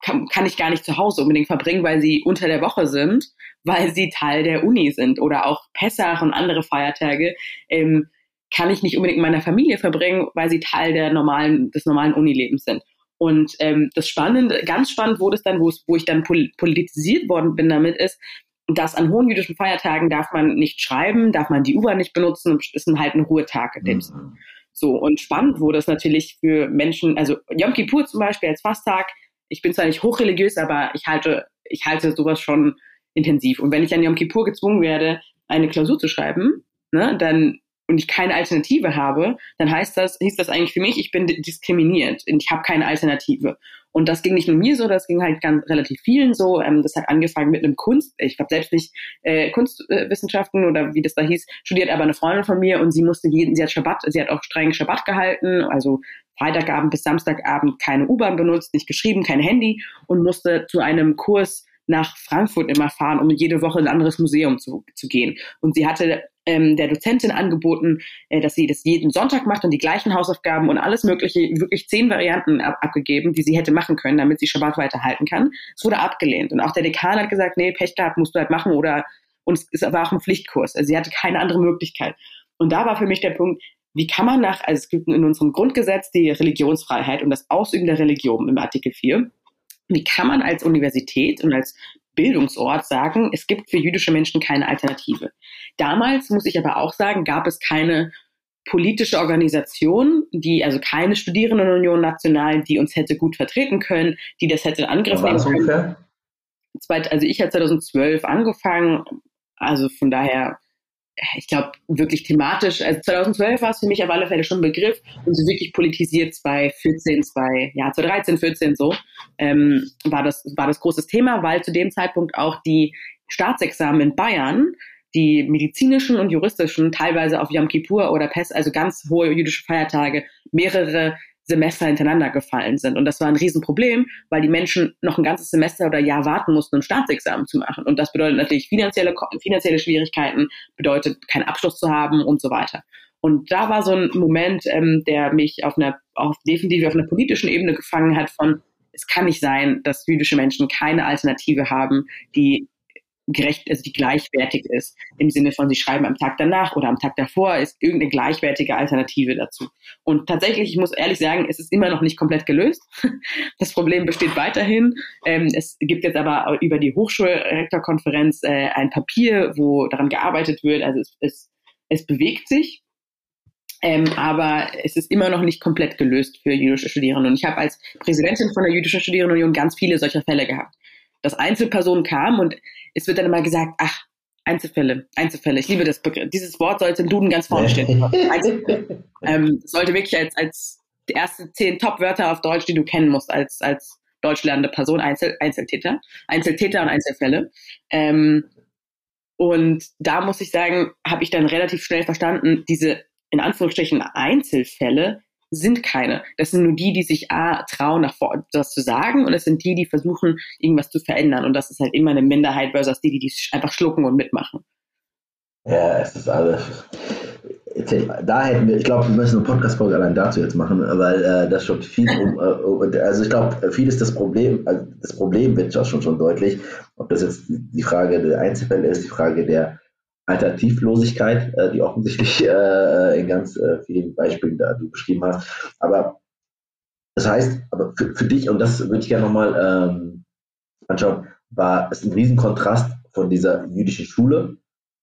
kann, kann ich gar nicht zu Hause unbedingt verbringen, weil sie unter der Woche sind, weil sie Teil der Uni sind oder auch Pessach und andere Feiertage. Ähm, kann ich nicht unbedingt mit meiner Familie verbringen, weil sie Teil der normalen, des normalen Unilebens sind. Und ähm, das Spannende, ganz spannend wurde es dann, wo, ich dann pol politisiert worden bin damit, ist, dass an hohen jüdischen Feiertagen darf man nicht schreiben, darf man die U-Bahn nicht benutzen ist halt ein Ruhetag in dem. Mhm. So, und spannend wurde es natürlich für Menschen, also Yom Kippur zum Beispiel als Fasttag, ich bin zwar nicht hochreligiös, aber ich halte, ich halte sowas schon intensiv. Und wenn ich an Yom Kippur gezwungen werde, eine Klausur zu schreiben, ne, dann und ich keine Alternative habe, dann heißt das, hieß das eigentlich für mich, ich bin diskriminiert und ich habe keine Alternative. Und das ging nicht nur mir so, das ging halt ganz relativ vielen so. Ähm, das hat angefangen mit einem Kunst, ich habe selbst nicht äh, Kunstwissenschaften oder wie das da hieß, studiert, aber eine Freundin von mir und sie musste jeden, sie hat Schabbat, sie hat auch streng Schabbat gehalten, also Freitagabend bis Samstagabend keine U-Bahn benutzt, nicht geschrieben, kein Handy und musste zu einem Kurs nach Frankfurt immer fahren, um jede Woche in ein anderes Museum zu, zu gehen. Und sie hatte ähm, der Dozentin angeboten, äh, dass sie das jeden Sonntag macht und die gleichen Hausaufgaben und alles Mögliche, wirklich zehn Varianten ab, abgegeben, die sie hätte machen können, damit sie Schabbat weiterhalten kann. Es wurde abgelehnt. Und auch der Dekan hat gesagt, nee, Pech gehabt, musst du halt machen oder und es, war auch ein Pflichtkurs. Also sie hatte keine andere Möglichkeit. Und da war für mich der Punkt, wie kann man nach, also es gibt in unserem Grundgesetz die Religionsfreiheit und das Ausüben der Religion im Artikel 4. Wie kann man als Universität und als Bildungsort sagen, es gibt für jüdische Menschen keine Alternative? Damals, muss ich aber auch sagen, gab es keine politische Organisation, die, also keine Studierendenunion national, die uns hätte gut vertreten können, die das hätte in Angriff nehmen können. Also ich habe 2012 angefangen, also von daher ich glaube, wirklich thematisch, also 2012 war es für mich auf alle Fälle schon ein Begriff und so wirklich politisiert 2014, 2, ja, 2013, 14 so, ähm, war das, war das großes Thema, weil zu dem Zeitpunkt auch die Staatsexamen in Bayern, die medizinischen und juristischen, teilweise auf Yom Kippur oder Pest, also ganz hohe jüdische Feiertage, mehrere Semester hintereinander gefallen sind. Und das war ein Riesenproblem, weil die Menschen noch ein ganzes Semester oder Jahr warten mussten, um Staatsexamen zu machen. Und das bedeutet natürlich finanzielle, finanzielle Schwierigkeiten, bedeutet keinen Abschluss zu haben und so weiter. Und da war so ein Moment, ähm, der mich auf einer, auf, definitiv auf einer politischen Ebene gefangen hat von, es kann nicht sein, dass jüdische Menschen keine Alternative haben, die gerecht, also die gleichwertig ist. Im Sinne von, sie schreiben am Tag danach oder am Tag davor ist irgendeine gleichwertige Alternative dazu. Und tatsächlich, ich muss ehrlich sagen, es ist immer noch nicht komplett gelöst. [laughs] Das Problem besteht weiterhin. Ähm, es gibt jetzt aber über die Hochschulrektorkonferenz äh, ein Papier, wo daran gearbeitet wird. Also es, es, es bewegt sich. Ähm, aber es ist immer noch nicht komplett gelöst für jüdische Studierende. Und ich habe als Präsidentin von der Jüdischen Studierendenunion ganz viele solcher Fälle gehabt dass Einzelpersonen kamen und es wird dann immer gesagt, ach, Einzelfälle, Einzelfälle. Ich liebe das Begriff. Dieses Wort sollte im Duden ganz vorne stehen. [laughs] ähm, sollte wirklich als, als die erste zehn Top-Wörter auf Deutsch, die du kennen musst, als, als deutsch lernende Person, Einzel, Einzeltäter, Einzeltäter und Einzelfälle. Ähm, und da muss ich sagen, habe ich dann relativ schnell verstanden, diese in Anführungsstrichen Einzelfälle sind keine. Das sind nur die, die sich A, trauen, nach vor, das zu sagen und es sind die, die versuchen, irgendwas zu verändern. Und das ist halt immer eine Minderheit versus die, die einfach schlucken und mitmachen. Ja, es ist alles. Da hätten wir, ich glaube, wir müssen eine Podcast-Folge allein dazu jetzt machen, weil äh, das schon viel um, äh, also ich glaube, viel ist das Problem, also das Problem wird schon, schon deutlich, ob das jetzt die Frage der Einzelfälle ist, die Frage der Alternativlosigkeit, äh, die offensichtlich [laughs] äh, in ganz äh, vielen Beispielen da du beschrieben hast. Aber das heißt, aber für, für dich, und das würde ich gerne nochmal ähm, anschauen, war es ein Riesenkontrast von dieser jüdischen Schule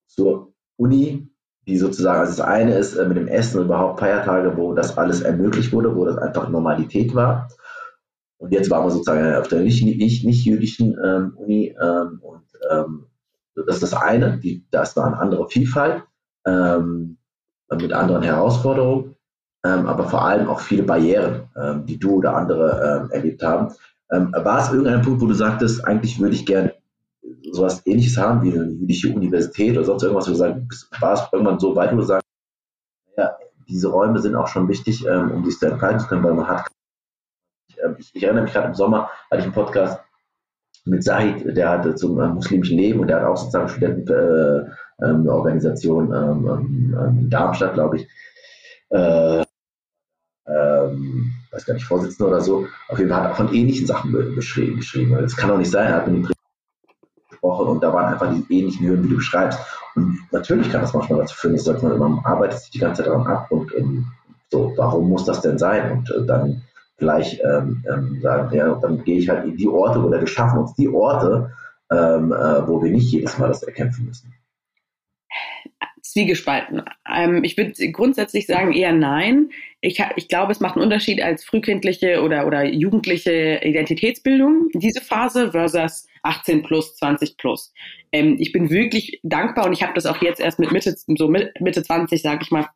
zur Uni, die sozusagen, also das eine ist äh, mit dem Essen und überhaupt Feiertage, wo das alles ermöglicht wurde, wo das einfach Normalität war. Und jetzt waren wir sozusagen auf der nicht, nicht, nicht jüdischen ähm, Uni ähm, und ähm, das ist das eine, die, da ist eine andere Vielfalt ähm, mit anderen Herausforderungen, ähm, aber vor allem auch viele Barrieren, ähm, die du oder andere ähm, erlebt haben. Ähm, war es irgendein Punkt, wo du sagtest, eigentlich würde ich gerne sowas ähnliches haben wie eine jüdische Universität oder sonst irgendwas, wo du sagst, war es irgendwann so weit, wo du sagst, ja, diese Räume sind auch schon wichtig, ähm, um sich zu entfalten zu können, weil man hat ich, ich, erinnere mich gerade im Sommer, hatte ich einen Podcast mit Said, der hatte zum äh, muslimischen Leben und der hat auch sozusagen Studentenorganisation äh, ähm, ähm, ähm, in Darmstadt, glaube ich. Äh, ähm, weiß gar nicht, Vorsitzender oder so. Auf jeden Fall hat er von ähnlichen Sachen beschrieben. geschrieben. Das kann doch nicht sein, er hat mit dem gesprochen und da waren einfach die ähnlichen Hürden, wie du beschreibst. Und natürlich kann das manchmal dazu führen, dass man, man arbeitet sich die ganze Zeit daran ab und ähm, so, warum muss das denn sein? Und äh, dann gleich ähm, ähm, sagen, ja, dann gehe ich halt in die Orte oder wir schaffen uns die Orte, ähm, äh, wo wir nicht jedes Mal das erkämpfen müssen. Zwiegespalten. Ähm, ich würde grundsätzlich sagen eher nein. Ich, ich glaube, es macht einen Unterschied als frühkindliche oder, oder jugendliche Identitätsbildung, diese Phase, versus 18 plus, 20 plus. Ähm, ich bin wirklich dankbar und ich habe das auch jetzt erst mit Mitte, so Mitte 20, sage ich mal,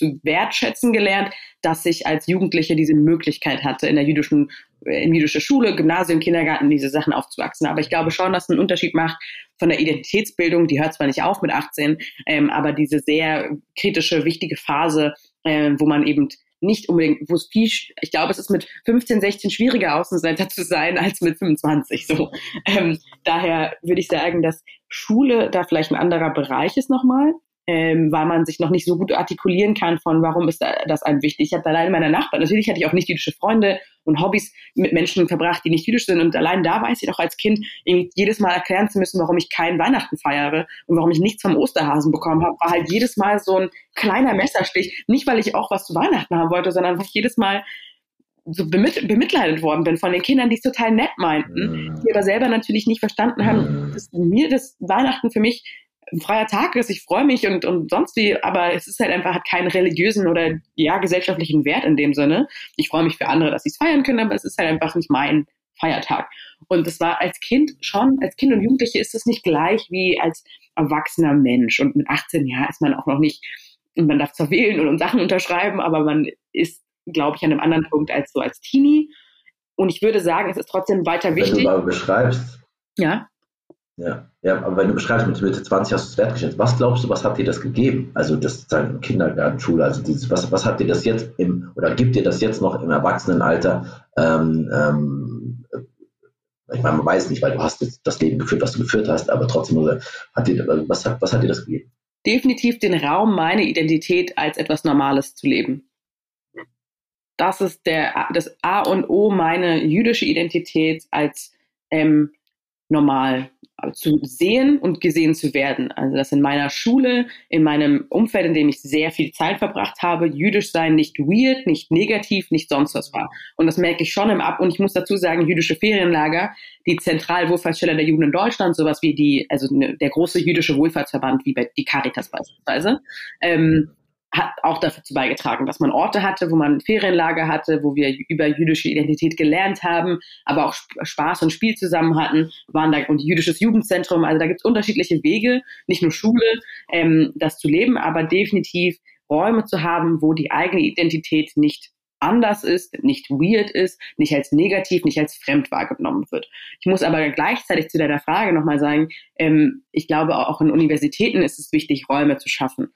wertschätzen gelernt, dass ich als Jugendliche diese Möglichkeit hatte, in der jüdischen, in jüdischer Schule, Gymnasium, Kindergarten diese Sachen aufzuwachsen. Aber ich glaube schon, dass es einen Unterschied macht von der Identitätsbildung, die hört zwar nicht auf mit 18, ähm, aber diese sehr kritische, wichtige Phase, äh, wo man eben nicht unbedingt, wo es viel, ich glaube, es ist mit 15, 16 schwieriger Außenseiter zu sein [laughs] als mit 25. So. Ähm, daher würde ich sagen, dass Schule da vielleicht ein anderer Bereich ist nochmal ähm, weil man sich noch nicht so gut artikulieren kann von, warum ist das einem wichtig. Ich habe allein meiner Nachbarn, natürlich hatte ich auch nicht jüdische Freunde und Hobbys mit Menschen verbracht, die nicht jüdisch sind. Und allein da weiß ich doch als Kind, jedes Mal erklären zu müssen, warum ich keinen Weihnachten feiere und warum ich nichts vom Osterhasen bekommen habe, war halt jedes Mal so ein kleiner Messerstich. Nicht, weil ich auch was zu Weihnachten haben wollte, sondern weil ich jedes Mal so bemit bemitleidet worden bin von den Kindern, die es total nett meinten, mhm. die aber selber natürlich nicht verstanden haben, mhm. dass mir das Weihnachten für mich ein freier Tag ist, ich freue mich und, und sonst wie, aber es ist halt einfach, hat keinen religiösen oder ja, gesellschaftlichen Wert in dem Sinne. Ich freue mich für andere, dass sie es feiern können, aber es ist halt einfach nicht mein Feiertag. Und das war als Kind schon, als Kind und Jugendliche ist es nicht gleich wie als erwachsener Mensch. Und mit 18 Jahren ist man auch noch nicht, und man darf zwar wählen und, und Sachen unterschreiben, aber man ist, glaube ich, an einem anderen Punkt als so als Teenie. Und ich würde sagen, es ist trotzdem weiter wichtig. Wenn du mal beschreibst, ja. Ja, ja, aber wenn du beschreibst, mit Mitte 20 hast du es wertgeschätzt. Was glaubst du, was hat dir das gegeben? Also das sagen Kindergarten, Schule, also dieses, was, was hat dir das jetzt im, oder gibt dir das jetzt noch im Erwachsenenalter? Ähm, ähm, ich meine, man weiß nicht, weil du hast das Leben geführt, was du geführt hast, aber trotzdem, hat dir, was, hat, was hat dir das gegeben? Definitiv den Raum, meine Identität als etwas Normales zu leben. Das ist der, das A und O, meine jüdische Identität als ähm, normal zu sehen und gesehen zu werden. Also dass in meiner Schule, in meinem Umfeld, in dem ich sehr viel Zeit verbracht habe, jüdisch sein nicht weird, nicht negativ, nicht sonst was war. Und das merke ich schon im Ab. Und ich muss dazu sagen, jüdische Ferienlager, die Zentralwohlfahrtsstelle der Juden in Deutschland, sowas wie die, also ne, der große jüdische Wohlfahrtsverband, wie bei die Caritas beispielsweise, ähm, hat auch dazu beigetragen, dass man Orte hatte, wo man Ferienlager hatte, wo wir über jüdische Identität gelernt haben, aber auch Spaß und Spiel zusammen hatten, waren da und jüdisches Jugendzentrum. Also da gibt es unterschiedliche Wege, nicht nur Schule, ähm, das zu leben, aber definitiv Räume zu haben, wo die eigene Identität nicht anders ist, nicht weird ist, nicht als negativ, nicht als fremd wahrgenommen wird. Ich muss aber gleichzeitig zu deiner Frage nochmal sagen, ähm, ich glaube auch in Universitäten ist es wichtig, Räume zu schaffen.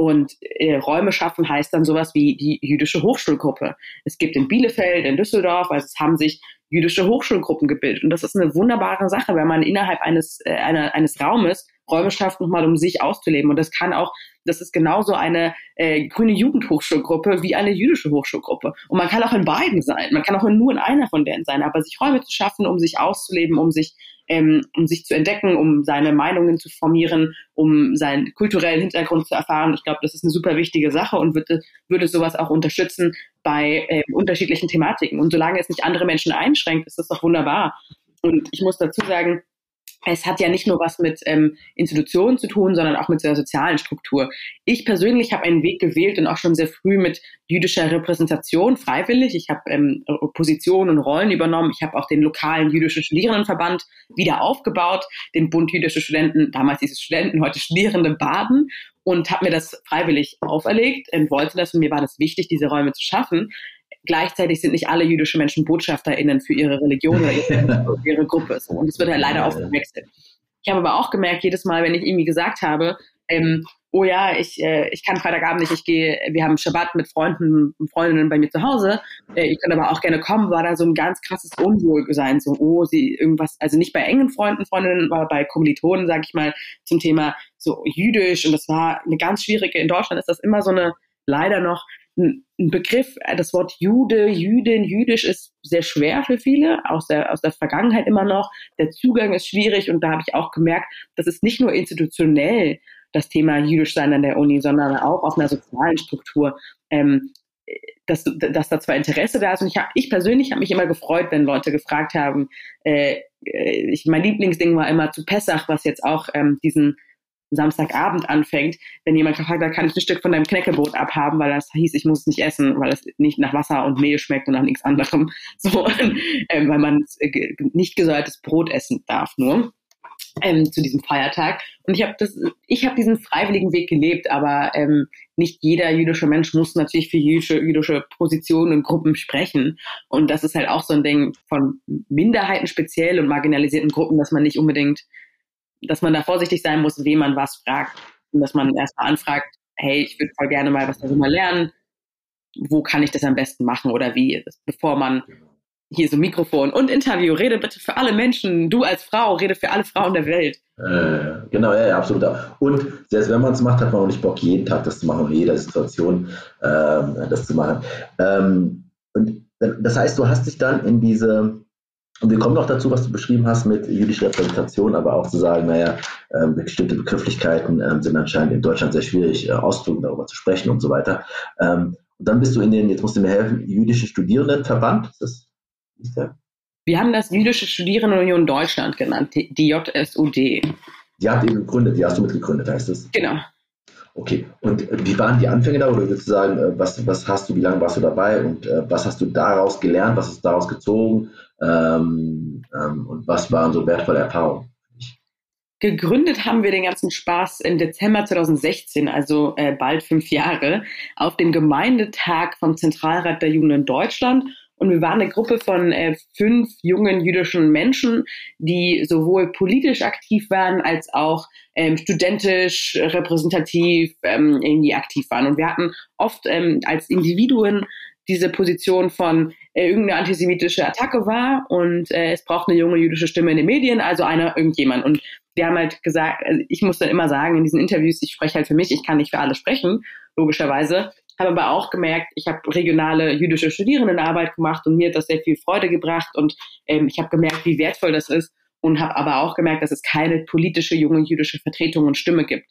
Und äh, Räume schaffen heißt dann sowas wie die jüdische Hochschulgruppe. Es gibt in Bielefeld, in Düsseldorf, also es haben sich jüdische Hochschulgruppen gebildet. Und das ist eine wunderbare Sache, wenn man innerhalb eines, äh, einer, eines Raumes Räume schafft, nochmal um sich auszuleben. Und das kann auch, das ist genauso eine äh, grüne Jugendhochschulgruppe wie eine jüdische Hochschulgruppe. Und man kann auch in beiden sein. Man kann auch nur in einer von denen sein. Aber sich Räume zu schaffen, um sich auszuleben, um sich ähm, um sich zu entdecken, um seine Meinungen zu formieren, um seinen kulturellen Hintergrund zu erfahren. Ich glaube, das ist eine super wichtige Sache und würde, würde sowas auch unterstützen bei äh, unterschiedlichen Thematiken. Und solange es nicht andere Menschen einschränkt, ist das doch wunderbar. Und ich muss dazu sagen, es hat ja nicht nur was mit ähm, Institutionen zu tun, sondern auch mit der sozialen Struktur. Ich persönlich habe einen Weg gewählt und auch schon sehr früh mit jüdischer Repräsentation freiwillig. Ich habe ähm, Positionen und Rollen übernommen. Ich habe auch den lokalen jüdischen Studierendenverband wieder aufgebaut, den Bund jüdische Studenten, damals hieß es Studenten, heute Studierende Baden und habe mir das freiwillig auferlegt und wollte das und mir war das wichtig, diese Räume zu schaffen. Gleichzeitig sind nicht alle jüdische Menschen BotschafterInnen für ihre Religion oder ihre, [laughs] ihre Gruppe. So. Und es wird halt leider oft verwechselt. Ich habe aber auch gemerkt, jedes Mal, wenn ich irgendwie gesagt habe, ähm, oh ja, ich, äh, ich kann Freitagabend nicht, ich gehe, wir haben Schabbat mit Freunden und Freundinnen bei mir zu Hause, äh, ihr könnt aber auch gerne kommen, war da so ein ganz krasses Unwohlsein, so, oh, sie irgendwas, also nicht bei engen Freunden, Freundinnen, aber bei Kommilitonen, sag ich mal, zum Thema so jüdisch und das war eine ganz schwierige, in Deutschland ist das immer so eine, leider noch ein Begriff, äh, das Wort Jude, Jüdin, Jüdisch ist sehr schwer für viele, aus der, aus der Vergangenheit immer noch. Der Zugang ist schwierig und da habe ich auch gemerkt, das ist nicht nur institutionell das Thema Jüdisch sein an der Uni, sondern auch auf einer sozialen Struktur. Ähm, dass, dass da zwar Interesse da ist und ich, hab, ich persönlich habe mich immer gefreut, wenn Leute gefragt haben, äh, äh, ich, mein Lieblingsding war immer zu Pessach, was jetzt auch ähm, diesen Samstagabend anfängt, wenn jemand gefragt hat, kann ich ein Stück von deinem Knäckebrot abhaben, weil das hieß, ich muss es nicht essen, weil es nicht nach Wasser und Mehl schmeckt und nach nichts anderem, [laughs] so, ähm, weil man äh, nicht gesäuertes Brot essen darf nur. Ähm, zu diesem Feiertag. Und ich habe das, ich habe diesen freiwilligen Weg gelebt, aber ähm, nicht jeder jüdische Mensch muss natürlich für jüdische, jüdische Positionen und Gruppen sprechen. Und das ist halt auch so ein Ding von Minderheiten speziell und marginalisierten Gruppen, dass man nicht unbedingt dass man da vorsichtig sein muss, wem man was fragt. Und dass man erstmal anfragt, hey, ich würde voll gerne mal was darüber lernen. Wo kann ich das am besten machen oder wie? Bevor man hier so Mikrofon und Interview, rede bitte für alle Menschen. Du als Frau, rede für alle Frauen der Welt. Äh, genau, ja, ja, absolut. Und selbst wenn man es macht, hat man auch nicht Bock, jeden Tag das zu machen in jeder Situation ähm, das zu machen. Ähm, und das heißt, du hast dich dann in diese und wir kommen noch dazu, was du beschrieben hast mit jüdischer Repräsentation, aber auch zu sagen, naja, äh, bestimmte Begrifflichkeiten äh, sind anscheinend in Deutschland sehr schwierig äh, auszudrücken, darüber zu sprechen und so weiter. Ähm, und dann bist du in den, jetzt musst du mir helfen, jüdischen Studierendenverband. Ist das, ist der? Wir haben das Jüdische Studierendenunion Deutschland genannt, die JSUD. Die habt ihr gegründet, die hast du mitgegründet, heißt es? Genau. Okay, und wie waren die Anfänge da? Oder würdest du sagen, äh, was, was hast du, wie lange warst du dabei und äh, was hast du daraus gelernt, was hast du daraus gezogen ähm, ähm, und was waren so wertvolle Erfahrungen? Gegründet haben wir den ganzen Spaß im Dezember 2016, also äh, bald fünf Jahre, auf dem Gemeindetag vom Zentralrat der Juden in Deutschland und wir waren eine Gruppe von äh, fünf jungen jüdischen Menschen, die sowohl politisch aktiv waren als auch ähm, studentisch, repräsentativ ähm, irgendwie aktiv waren. Und wir hatten oft ähm, als Individuen diese Position von äh, irgendeine antisemitische Attacke war und äh, es braucht eine junge jüdische Stimme in den Medien, also einer, irgendjemand. Und wir haben halt gesagt, also ich muss dann immer sagen in diesen Interviews, ich spreche halt für mich, ich kann nicht für alle sprechen, logischerweise habe aber auch gemerkt, ich habe regionale jüdische Studierendenarbeit gemacht und mir hat das sehr viel Freude gebracht und ähm, ich habe gemerkt, wie wertvoll das ist und habe aber auch gemerkt, dass es keine politische junge jüdische Vertretung und Stimme gibt,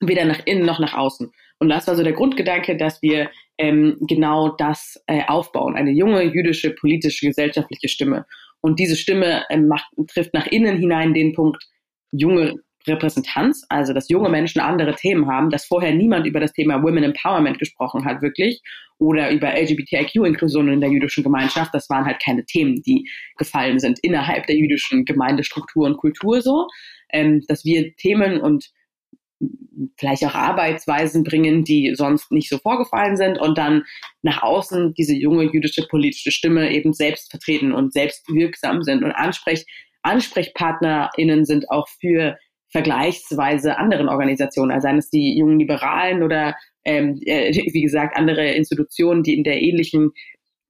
weder nach innen noch nach außen. Und das war so der Grundgedanke, dass wir ähm, genau das äh, aufbauen, eine junge jüdische politische gesellschaftliche Stimme. Und diese Stimme ähm, macht, trifft nach innen hinein den Punkt, junge Repräsentanz, also dass junge Menschen andere Themen haben, dass vorher niemand über das Thema Women Empowerment gesprochen hat, wirklich, oder über LGBTIQ-Inklusion in der jüdischen Gemeinschaft. Das waren halt keine Themen, die gefallen sind innerhalb der jüdischen Gemeindestruktur und Kultur so, ähm, dass wir Themen und vielleicht auch Arbeitsweisen bringen, die sonst nicht so vorgefallen sind und dann nach außen diese junge jüdische politische Stimme eben selbst vertreten und selbst wirksam sind und Ansprech AnsprechpartnerInnen sind auch für vergleichsweise anderen Organisationen, also seien es die jungen Liberalen oder ähm, äh, [laughs] wie gesagt andere Institutionen, die in der ähnlichen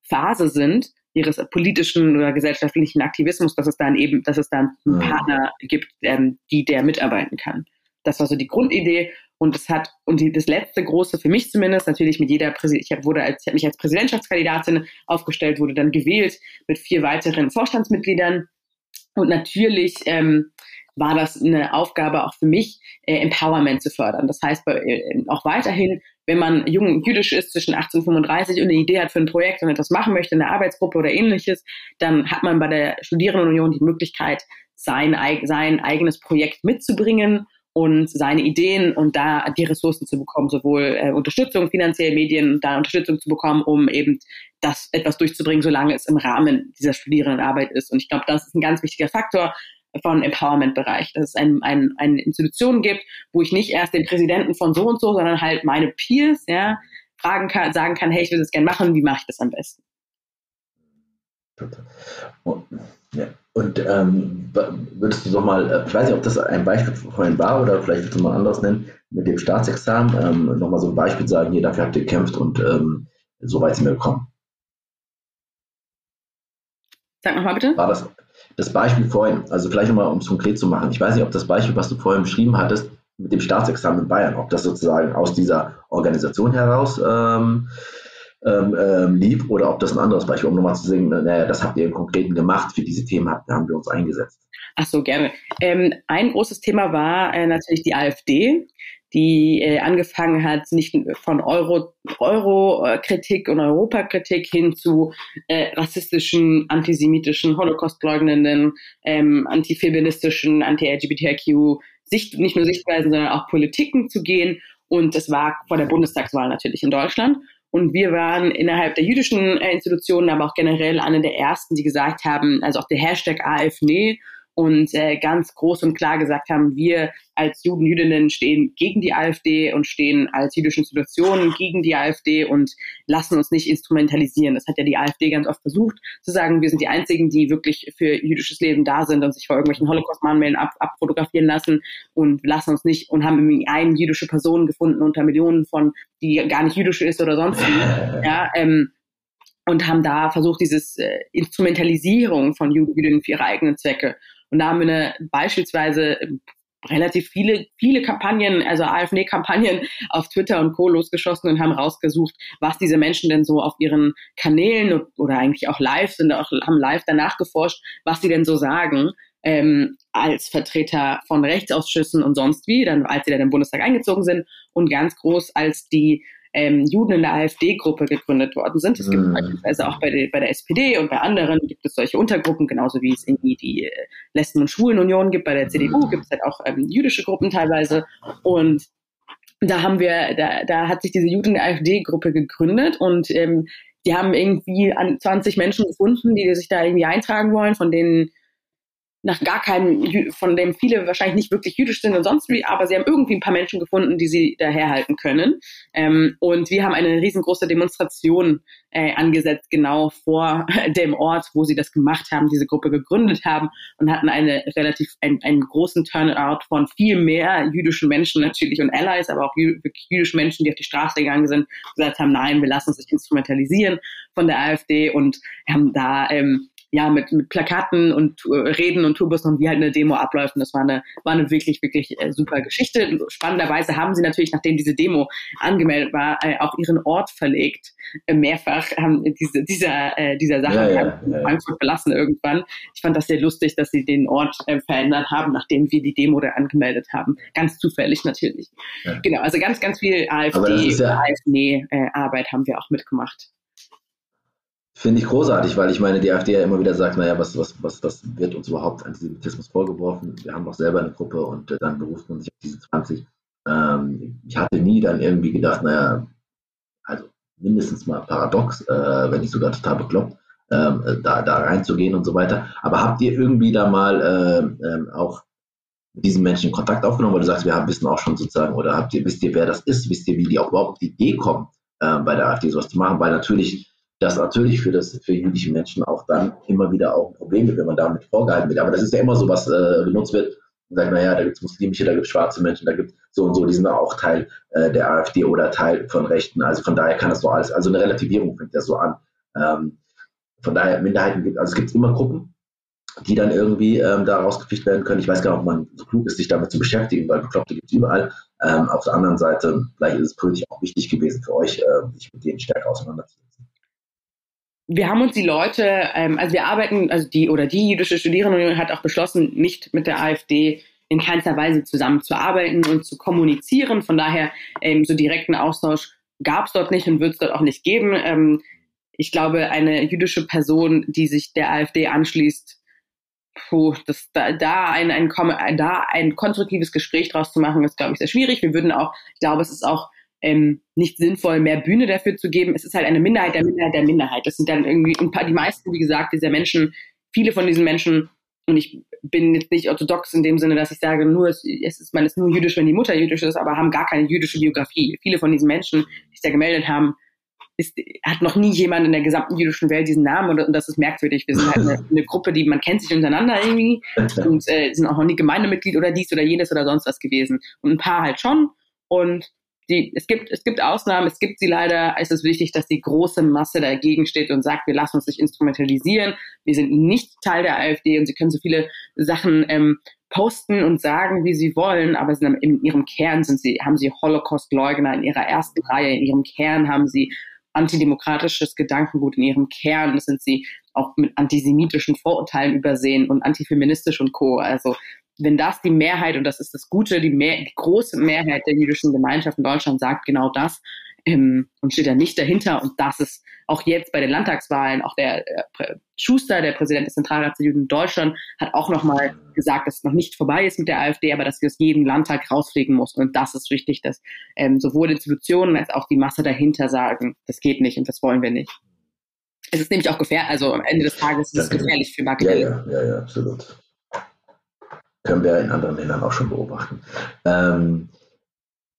Phase sind ihres politischen oder gesellschaftlichen Aktivismus, dass es dann eben, dass es dann einen Partner gibt, ähm, die der mitarbeiten kann. Das war so die Grundidee und es hat und die, das letzte große für mich zumindest natürlich mit jeder Präsi ich hab, wurde als ich habe mich als Präsidentschaftskandidatin aufgestellt, wurde dann gewählt mit vier weiteren Vorstandsmitgliedern und natürlich ähm, war das eine Aufgabe auch für mich, äh, Empowerment zu fördern. Das heißt, bei, äh, auch weiterhin, wenn man jung jüdisch ist zwischen 1835 und eine Idee hat für ein Projekt und etwas machen möchte, eine Arbeitsgruppe oder ähnliches, dann hat man bei der Studierendenunion die Möglichkeit, sein, sein eigenes Projekt mitzubringen und seine Ideen und da die Ressourcen zu bekommen, sowohl äh, Unterstützung, finanzielle Medien, da Unterstützung zu bekommen, um eben das etwas durchzubringen, solange es im Rahmen dieser Studierendenarbeit ist. Und ich glaube, das ist ein ganz wichtiger Faktor, von Empowerment-Bereich, dass es ein, ein, eine Institution gibt, wo ich nicht erst den Präsidenten von so und so, sondern halt meine Peers, ja, fragen kann, sagen kann, hey, ich will das gerne machen, wie mache ich das am besten? Und, ja. und ähm, würdest du doch mal, äh, ich weiß nicht, ob das ein Beispiel vorhin war oder vielleicht würdest du mal anders nennen, mit dem Staatsexamen, ähm, nochmal so ein Beispiel sagen, hier, dafür habt ihr gekämpft und ähm, so weit sind wir gekommen. Sag nochmal bitte. War das, das Beispiel vorhin, also vielleicht nochmal, um es konkret zu machen. Ich weiß nicht, ob das Beispiel, was du vorhin beschrieben hattest, mit dem Staatsexamen in Bayern, ob das sozusagen aus dieser Organisation heraus ähm, ähm, ähm lief oder ob das ein anderes Beispiel, um nochmal zu sehen, naja, das habt ihr im Konkreten gemacht, für diese Themen habt, haben wir uns eingesetzt. Ach so, gerne. Ähm, ein großes Thema war äh, natürlich die AfD die äh, angefangen hat, nicht von Euro, Euro-Kritik und Europakritik hin zu äh, rassistischen, antisemitischen, Holocaust-leugnenden, ähm, antifeministischen, anti-LGBTIQ Sicht, nicht nur Sichtweisen, sondern auch Politiken zu gehen. Und es war vor der Bundestagswahl natürlich in Deutschland. Und wir waren innerhalb der jüdischen äh, Institutionen, aber auch generell eine der ersten, die gesagt haben, also auch der Hashtag AfNE und äh, ganz groß und klar gesagt haben, wir als Juden, Jüdinnen stehen gegen die AfD und stehen als jüdische Institutionen gegen die AfD und lassen uns nicht instrumentalisieren. Das hat ja die AfD ganz oft versucht zu sagen, wir sind die Einzigen, die wirklich für jüdisches Leben da sind und sich vor irgendwelchen Holocaust-Mahnmalen ab, abfotografieren lassen und lassen uns nicht und haben irgendwie eine jüdische Person gefunden unter Millionen von, die gar nicht jüdisch ist oder sonst wie. [laughs] Ja, ähm, und haben da versucht, dieses äh, Instrumentalisierung von Juden für ihre eigenen Zwecke und da haben wir eine, beispielsweise relativ viele, viele Kampagnen, also AfD-Kampagnen [laughs] auf Twitter und Co. losgeschossen und haben rausgesucht, was diese Menschen denn so auf ihren Kanälen oder eigentlich auch live sind, auch, haben live danach geforscht, was sie denn so sagen. Ähm, als Vertreter von Rechtsausschüssen und sonst wie, dann als sie dann im Bundestag eingezogen sind und ganz groß als die ähm, Juden in der AfD-Gruppe gegründet worden sind. Es gibt mhm. beispielsweise auch bei, der, bei der SPD und bei anderen gibt es solche Untergruppen, genauso wie es irgendwie die äh, Lesben- und Schwulenunion gibt. Bei der CDU mhm. gibt es halt auch ähm, jüdische Gruppen teilweise. Und da haben wir, da, da hat sich diese Juden der AfD-Gruppe gegründet und ähm, die haben irgendwie an 20 Menschen gefunden, die sich da irgendwie eintragen wollen, von denen nach gar keinem, von dem viele wahrscheinlich nicht wirklich jüdisch sind und sonst wie, aber sie haben irgendwie ein paar Menschen gefunden, die sie daherhalten können. Ähm, und wir haben eine riesengroße Demonstration äh, angesetzt, genau vor [laughs] dem Ort, wo sie das gemacht haben, diese Gruppe gegründet haben und hatten eine relativ, ein, einen großen Turnout von viel mehr jüdischen Menschen natürlich und Allies, aber auch jü wirklich jüdische Menschen, die auf die Straße gegangen sind, gesagt haben, nein, wir lassen uns nicht instrumentalisieren von der AfD und haben da ähm, ja, mit, mit Plakaten und äh, Reden und Tourbus und wie halt eine Demo abläuft. Und das war eine, war eine wirklich, wirklich äh, super Geschichte. Spannenderweise haben sie natürlich, nachdem diese Demo angemeldet war, äh, auch ihren Ort verlegt. Äh, mehrfach haben diese, dieser, äh, dieser Sache ja, ja, ja, Frankfurt verlassen irgendwann. Ich fand das sehr lustig, dass sie den Ort äh, verändert haben, nachdem wir die Demo da angemeldet haben. Ganz zufällig natürlich. Genau, also ganz, ganz viel AfD, AfD-Arbeit äh, haben wir auch mitgemacht. Finde ich großartig, weil ich meine, die AfD ja immer wieder sagt, naja, was, was, was, was wird uns überhaupt Antisemitismus vorgeworfen? Wir haben doch selber eine Gruppe und äh, dann beruft man sich auf diese 20. Ähm, ich hatte nie dann irgendwie gedacht, naja, also mindestens mal paradox, äh, wenn nicht sogar total bekloppt, ähm, äh, da, da reinzugehen und so weiter. Aber habt ihr irgendwie da mal äh, ähm, auch mit diesen Menschen Kontakt aufgenommen, weil du sagst, wir haben, wissen auch schon sozusagen, oder habt ihr, wisst ihr, wer das ist? Wisst ihr, wie die auch überhaupt auf die Idee kommen, äh, bei der AfD sowas zu machen? Weil natürlich das natürlich für das für jüdische Menschen auch dann immer wieder auch ein Problem wird, wenn man damit vorgehalten wird. Aber das ist ja immer so, was äh, genutzt wird und sagt, naja, da gibt es muslimische, da gibt es schwarze Menschen, da gibt es so und so, die sind auch Teil äh, der AfD oder Teil von Rechten. Also von daher kann das so alles, also eine Relativierung fängt das so an. Ähm, von daher Minderheiten gibt, also es gibt immer Gruppen, die dann irgendwie ähm, da rausgefischt werden können. Ich weiß gar nicht, ob man so klug ist, sich damit zu beschäftigen, weil Bekloppte gibt es überall. Ähm, auf der anderen Seite, vielleicht ist es politisch auch wichtig gewesen für euch, äh, sich mit denen stärker auseinanderzusetzen wir haben uns die Leute, ähm, also wir arbeiten, also die oder die jüdische Studierendenunion hat auch beschlossen, nicht mit der AfD in keinster Weise zusammenzuarbeiten und zu kommunizieren. Von daher ähm, so direkten Austausch gab es dort nicht und wird es dort auch nicht geben. Ähm, ich glaube, eine jüdische Person, die sich der AfD anschließt, puh, das, da, da, ein, ein, da ein konstruktives Gespräch draus zu machen, ist, glaube ich, sehr schwierig. Wir würden auch, ich glaube, es ist auch ähm, nicht sinnvoll, mehr Bühne dafür zu geben. Es ist halt eine Minderheit der Minderheit der Minderheit. Das sind dann irgendwie ein paar, die meisten, wie gesagt, dieser Menschen, viele von diesen Menschen, und ich bin jetzt nicht orthodox in dem Sinne, dass ich sage, nur es ist, man ist nur jüdisch, wenn die Mutter jüdisch ist, aber haben gar keine jüdische Biografie. Viele von diesen Menschen, die sich da gemeldet haben, ist, hat noch nie jemand in der gesamten jüdischen Welt diesen Namen und, und das ist merkwürdig. Wir sind halt eine, eine, Gruppe, die man kennt sich untereinander irgendwie und äh, sind auch noch nie Gemeindemitglied oder dies oder jenes oder sonst was gewesen. Und ein paar halt schon. Und die, es gibt, es gibt Ausnahmen, es gibt sie leider. Es ist wichtig, dass die große Masse dagegen steht und sagt, wir lassen uns nicht instrumentalisieren. Wir sind nicht Teil der AfD und sie können so viele Sachen ähm, posten und sagen, wie sie wollen, aber in, in ihrem Kern sind sie, haben sie Holocaust-Leugner in ihrer ersten Reihe. In ihrem Kern haben sie antidemokratisches Gedankengut in ihrem Kern sind sie auch mit antisemitischen Vorurteilen übersehen und antifeministisch und co. Also wenn das die Mehrheit, und das ist das Gute, die, mehr, die große Mehrheit der jüdischen Gemeinschaft in Deutschland sagt genau das, ähm, und steht da nicht dahinter. Und das ist auch jetzt bei den Landtagswahlen, auch der äh, Schuster, der Präsident des Zentralrats der Juden in Deutschland, hat auch nochmal gesagt, dass es noch nicht vorbei ist mit der AfD, aber dass wir es jeden Landtag rauspflegen muss. Und das ist wichtig, dass ähm, sowohl Institutionen als auch die Masse dahinter sagen, das geht nicht und das wollen wir nicht. Es ist nämlich auch gefährlich, also am Ende des Tages ist es gefährlich für Marketing. Ja, ja, ja, ja, absolut. Können wir in anderen Ländern auch schon beobachten. Ähm,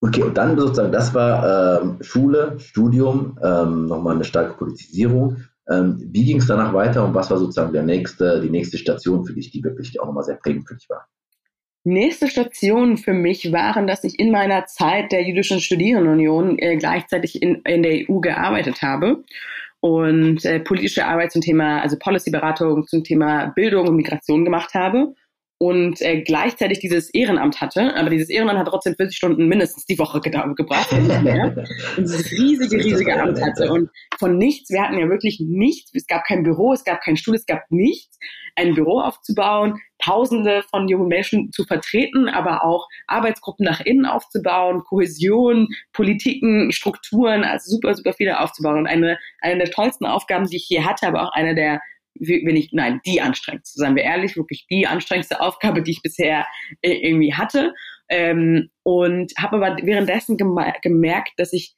okay, und dann sozusagen, das war ähm, Schule, Studium, ähm, nochmal eine starke Politisierung. Ähm, wie ging es danach weiter und was war sozusagen der nächste, die nächste Station für dich, die wirklich auch nochmal sehr prägend für dich war? Nächste Stationen für mich waren, dass ich in meiner Zeit der Jüdischen Studierendenunion äh, gleichzeitig in, in der EU gearbeitet habe und äh, politische Arbeit zum Thema, also Policy-Beratung zum Thema Bildung und Migration gemacht habe und äh, gleichzeitig dieses Ehrenamt hatte, aber dieses Ehrenamt hat trotzdem 40 Stunden mindestens die Woche gebracht [laughs] und dieses riesige, riesige Amt hatte. Und von nichts, wir hatten ja wirklich nichts, es gab kein Büro, es gab kein Stuhl, es gab nichts, ein Büro aufzubauen, Tausende von jungen Menschen zu vertreten, aber auch Arbeitsgruppen nach innen aufzubauen, Kohäsion, Politiken, Strukturen, also super, super viele aufzubauen. Und eine, eine der tollsten Aufgaben, die ich hier hatte, aber auch eine der wenn ich, nein, die anstrengendste, seien wir ehrlich, wirklich die anstrengendste Aufgabe, die ich bisher äh, irgendwie hatte. Ähm, und habe aber währenddessen gemerkt, dass ich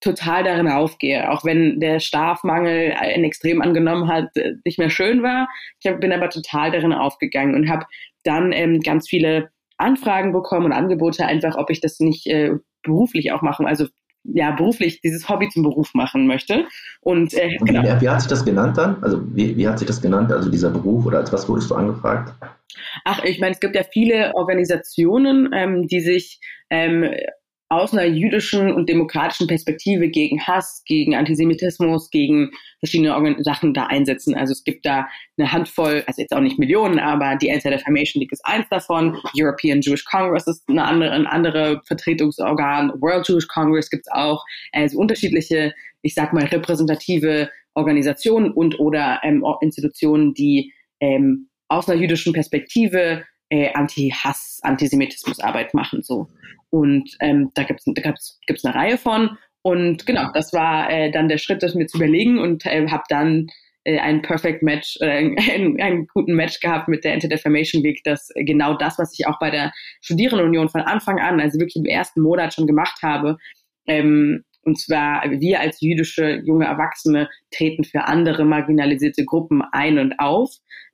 total darin aufgehe, auch wenn der Schlafmangel ein Extrem angenommen hat, äh, nicht mehr schön war. Ich hab, bin aber total darin aufgegangen und habe dann ähm, ganz viele Anfragen bekommen und Angebote einfach, ob ich das nicht äh, beruflich auch machen, also ja, beruflich dieses Hobby zum Beruf machen möchte. Und, äh, genau. wie, wie, hat sich das genannt dann? Also wie, wie hat sich das genannt, also dieser Beruf oder als was wurdest du angefragt? Ach, ich meine, es gibt ja viele Organisationen, ähm, die sich ähm, aus einer jüdischen und demokratischen Perspektive gegen Hass, gegen Antisemitismus, gegen verschiedene Sachen da einsetzen. Also es gibt da eine Handvoll, also jetzt auch nicht Millionen, aber die Anti-Defamation League ist eins davon, European Jewish Congress ist eine andere, ein andere Vertretungsorgan, World Jewish Congress gibt's auch, also unterschiedliche, ich sag mal, repräsentative Organisationen und oder ähm, Institutionen, die ähm, aus einer jüdischen Perspektive äh, Anti-Hass, Antisemitismusarbeit machen. So. Und ähm, da gibt's da gibt's, gibt's eine Reihe von. Und genau, das war äh, dann der Schritt, das mir zu überlegen und äh, habe dann äh, ein Perfect Match, äh, [laughs] einen, einen guten Match gehabt mit der Anti-Defamation League, dass genau das, was ich auch bei der Studierendenunion von Anfang an, also wirklich im ersten Monat schon gemacht habe, ähm, und zwar wir als jüdische junge Erwachsene treten für andere marginalisierte Gruppen ein und auf.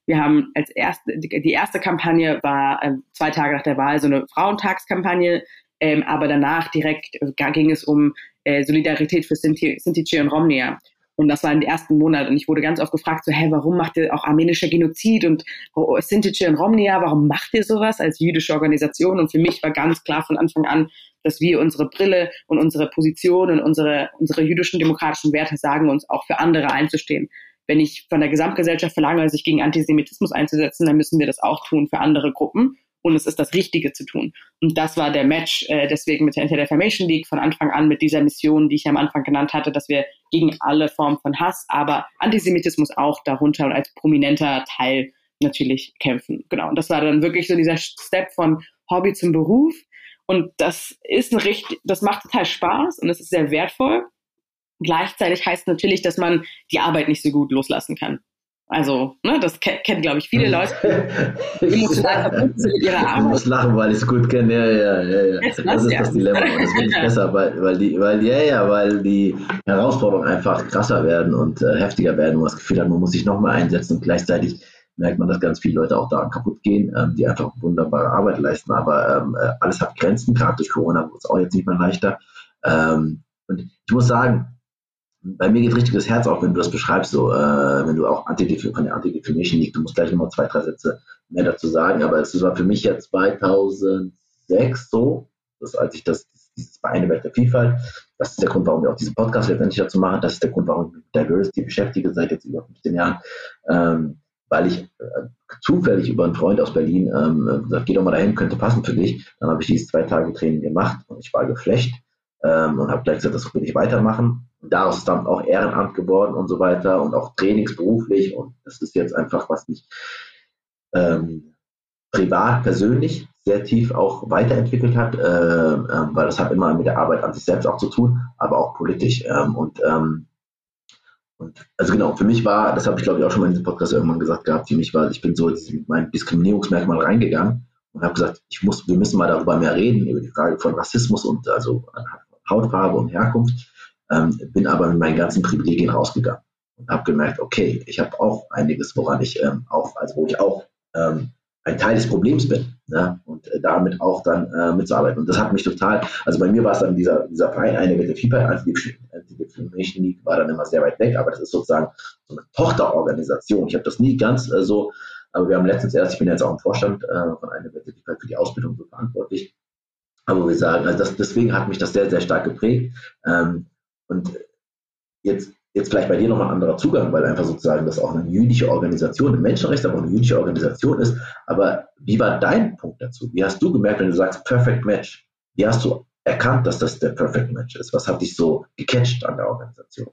Wir haben als erste, die erste Kampagne war äh, zwei Tage nach der Wahl so eine Frauentagskampagne, ähm, aber danach direkt äh, ging es um äh, Solidarität für Sinti, Sintice und Romnia. Und das war in den ersten Monaten. Und ich wurde ganz oft gefragt, so, hä, warum macht ihr auch armenischer Genozid und oh, Sintice und Romnia, warum macht ihr sowas als jüdische Organisation? Und für mich war ganz klar von Anfang an, dass wir unsere Brille und unsere Position und unsere, unsere jüdischen demokratischen Werte sagen, uns auch für andere einzustehen wenn ich von der Gesamtgesellschaft verlange, sich gegen Antisemitismus einzusetzen, dann müssen wir das auch tun für andere Gruppen. Und es ist das Richtige zu tun. Und das war der Match äh, deswegen mit der Anti-Defamation League von Anfang an mit dieser Mission, die ich am Anfang genannt hatte, dass wir gegen alle Formen von Hass, aber Antisemitismus auch darunter und als prominenter Teil natürlich kämpfen. Genau. Und das war dann wirklich so dieser Step von Hobby zum Beruf. Und das ist ein richtig, das macht total Spaß und es ist sehr wertvoll. Gleichzeitig heißt natürlich, dass man die Arbeit nicht so gut loslassen kann. Also, ne, das kennt, kennt glaube ich, viele Leute, [laughs] die emotional verbunden sind mit ihrer Arbeit. Ich muss lachen, weil ich es gut kenne. Ja, ja, ja, ja. Das, ist ja. das Dilemma. Und das wird nicht [laughs] besser, weil, weil die, weil, ja, ja, weil die Herausforderungen einfach krasser werden und äh, heftiger werden. Und man das Gefühl hat, man muss sich nochmal einsetzen und gleichzeitig merkt man, dass ganz viele Leute auch daran kaputt gehen, ähm, die einfach wunderbare Arbeit leisten. Aber ähm, äh, alles hat Grenzen, gerade durch Corona wird es auch jetzt nicht mehr leichter. Ähm, und ich muss sagen, bei mir geht richtig das Herz auf, wenn du das beschreibst, so, äh, wenn du auch von der Anti-Defamation League, du musst gleich nochmal zwei, drei Sätze mehr dazu sagen, aber es war für mich ja 2006 so, dass als ich das, dieses Vereine Welt der Vielfalt, das ist der Grund, warum wir auch diesen Podcast letztendlich dazu machen, das ist der Grund, warum ich mich mit Diversity beschäftige seit jetzt über 15 Jahren, ähm, weil ich äh, zufällig über einen Freund aus Berlin ähm, gesagt, geh doch mal dahin, könnte passen für dich. Dann habe ich dieses zwei Tage Training gemacht und ich war geflecht ähm, und habe gleich gesagt, das will ich weitermachen. Daraus ist dann auch Ehrenamt geworden und so weiter und auch trainingsberuflich und das ist jetzt einfach, was mich ähm, privat, persönlich sehr tief auch weiterentwickelt hat, äh, äh, weil das hat immer mit der Arbeit an sich selbst auch zu tun, aber auch politisch. Ähm, und, ähm, und also genau, für mich war, das habe ich glaube ich auch schon mal in diesem Podcast irgendwann gesagt gehabt, für mich war, ich bin so mit meinem Diskriminierungsmerkmal reingegangen und habe gesagt, ich muss, wir müssen mal darüber mehr reden, über die Frage von Rassismus und also Hautfarbe und Herkunft, ähm, bin aber mit meinen ganzen Privilegien rausgegangen und habe gemerkt, okay, ich habe auch einiges, woran ich ähm, auch, also wo ich auch ähm, ein Teil des Problems bin ne? und äh, damit auch dann äh, mitzuarbeiten. Und das hat mich total, also bei mir war es dann dieser, dieser Verein, eine mit der FIPA, Anti-Defamation League, war dann immer sehr weit weg, aber das ist sozusagen so eine Tochterorganisation. Ich habe das nie ganz äh, so, aber wir haben letztens erst, ich bin jetzt auch im Vorstand äh, von einer mit der FIPA für die Ausbildung so verantwortlich, aber wir sagen, also das, deswegen hat mich das sehr, sehr stark geprägt. Ähm, und jetzt jetzt vielleicht bei dir nochmal ein anderer Zugang, weil einfach sozusagen das auch eine jüdische Organisation, ein Menschenrecht, aber auch eine jüdische Organisation ist. Aber wie war dein Punkt dazu? Wie hast du gemerkt, wenn du sagst Perfect Match? Wie hast du erkannt, dass das der Perfect Match ist? Was hat dich so gecatcht an der Organisation?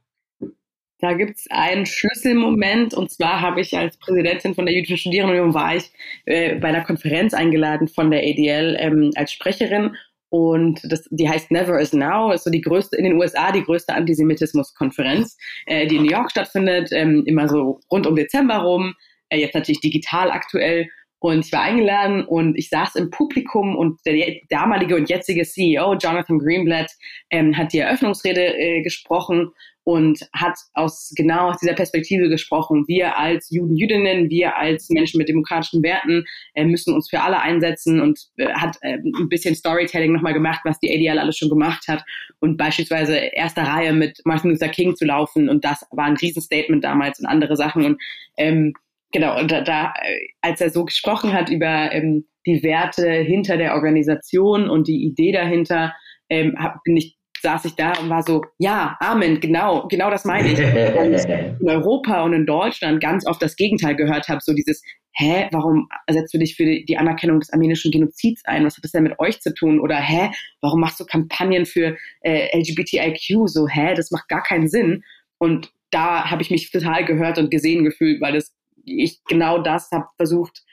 Da gibt es einen Schlüsselmoment und zwar habe ich als Präsidentin von der Jüdischen Studierendenunion war ich äh, bei einer Konferenz eingeladen von der ADL ähm, als Sprecherin und das, die heißt Never is Now, ist so die größte, in den USA die größte Antisemitismus-Konferenz, äh, die in New York stattfindet, ähm, immer so rund um Dezember rum, äh, jetzt natürlich digital aktuell. Und ich war eingeladen und ich saß im Publikum und der damalige und jetzige CEO, Jonathan Greenblatt, ähm, hat die Eröffnungsrede äh, gesprochen und hat aus genau aus dieser Perspektive gesprochen. Wir als Juden, Jüdinnen, wir als Menschen mit demokratischen Werten äh, müssen uns für alle einsetzen und äh, hat äh, ein bisschen Storytelling nochmal gemacht, was die ADL alles schon gemacht hat und beispielsweise erster Reihe mit Martin Luther King zu laufen und das war ein Riesenstatement damals und andere Sachen und ähm, genau und da, da als er so gesprochen hat über ähm, die Werte hinter der Organisation und die Idee dahinter ähm, hab, bin ich saß ich da und war so, ja, Amen, genau, genau das meine ich. Und in Europa und in Deutschland ganz oft das Gegenteil gehört habe, so dieses, hä, warum setzt du dich für die, Anerkennung des armenischen Genozids ein? Was hat das denn mit euch zu tun? Oder hä, warum machst du Kampagnen für äh, LGBTIQ? So, hä, das macht gar keinen Sinn. Und da habe ich mich total gehört und gesehen gefühlt, weil das ich genau das habe versucht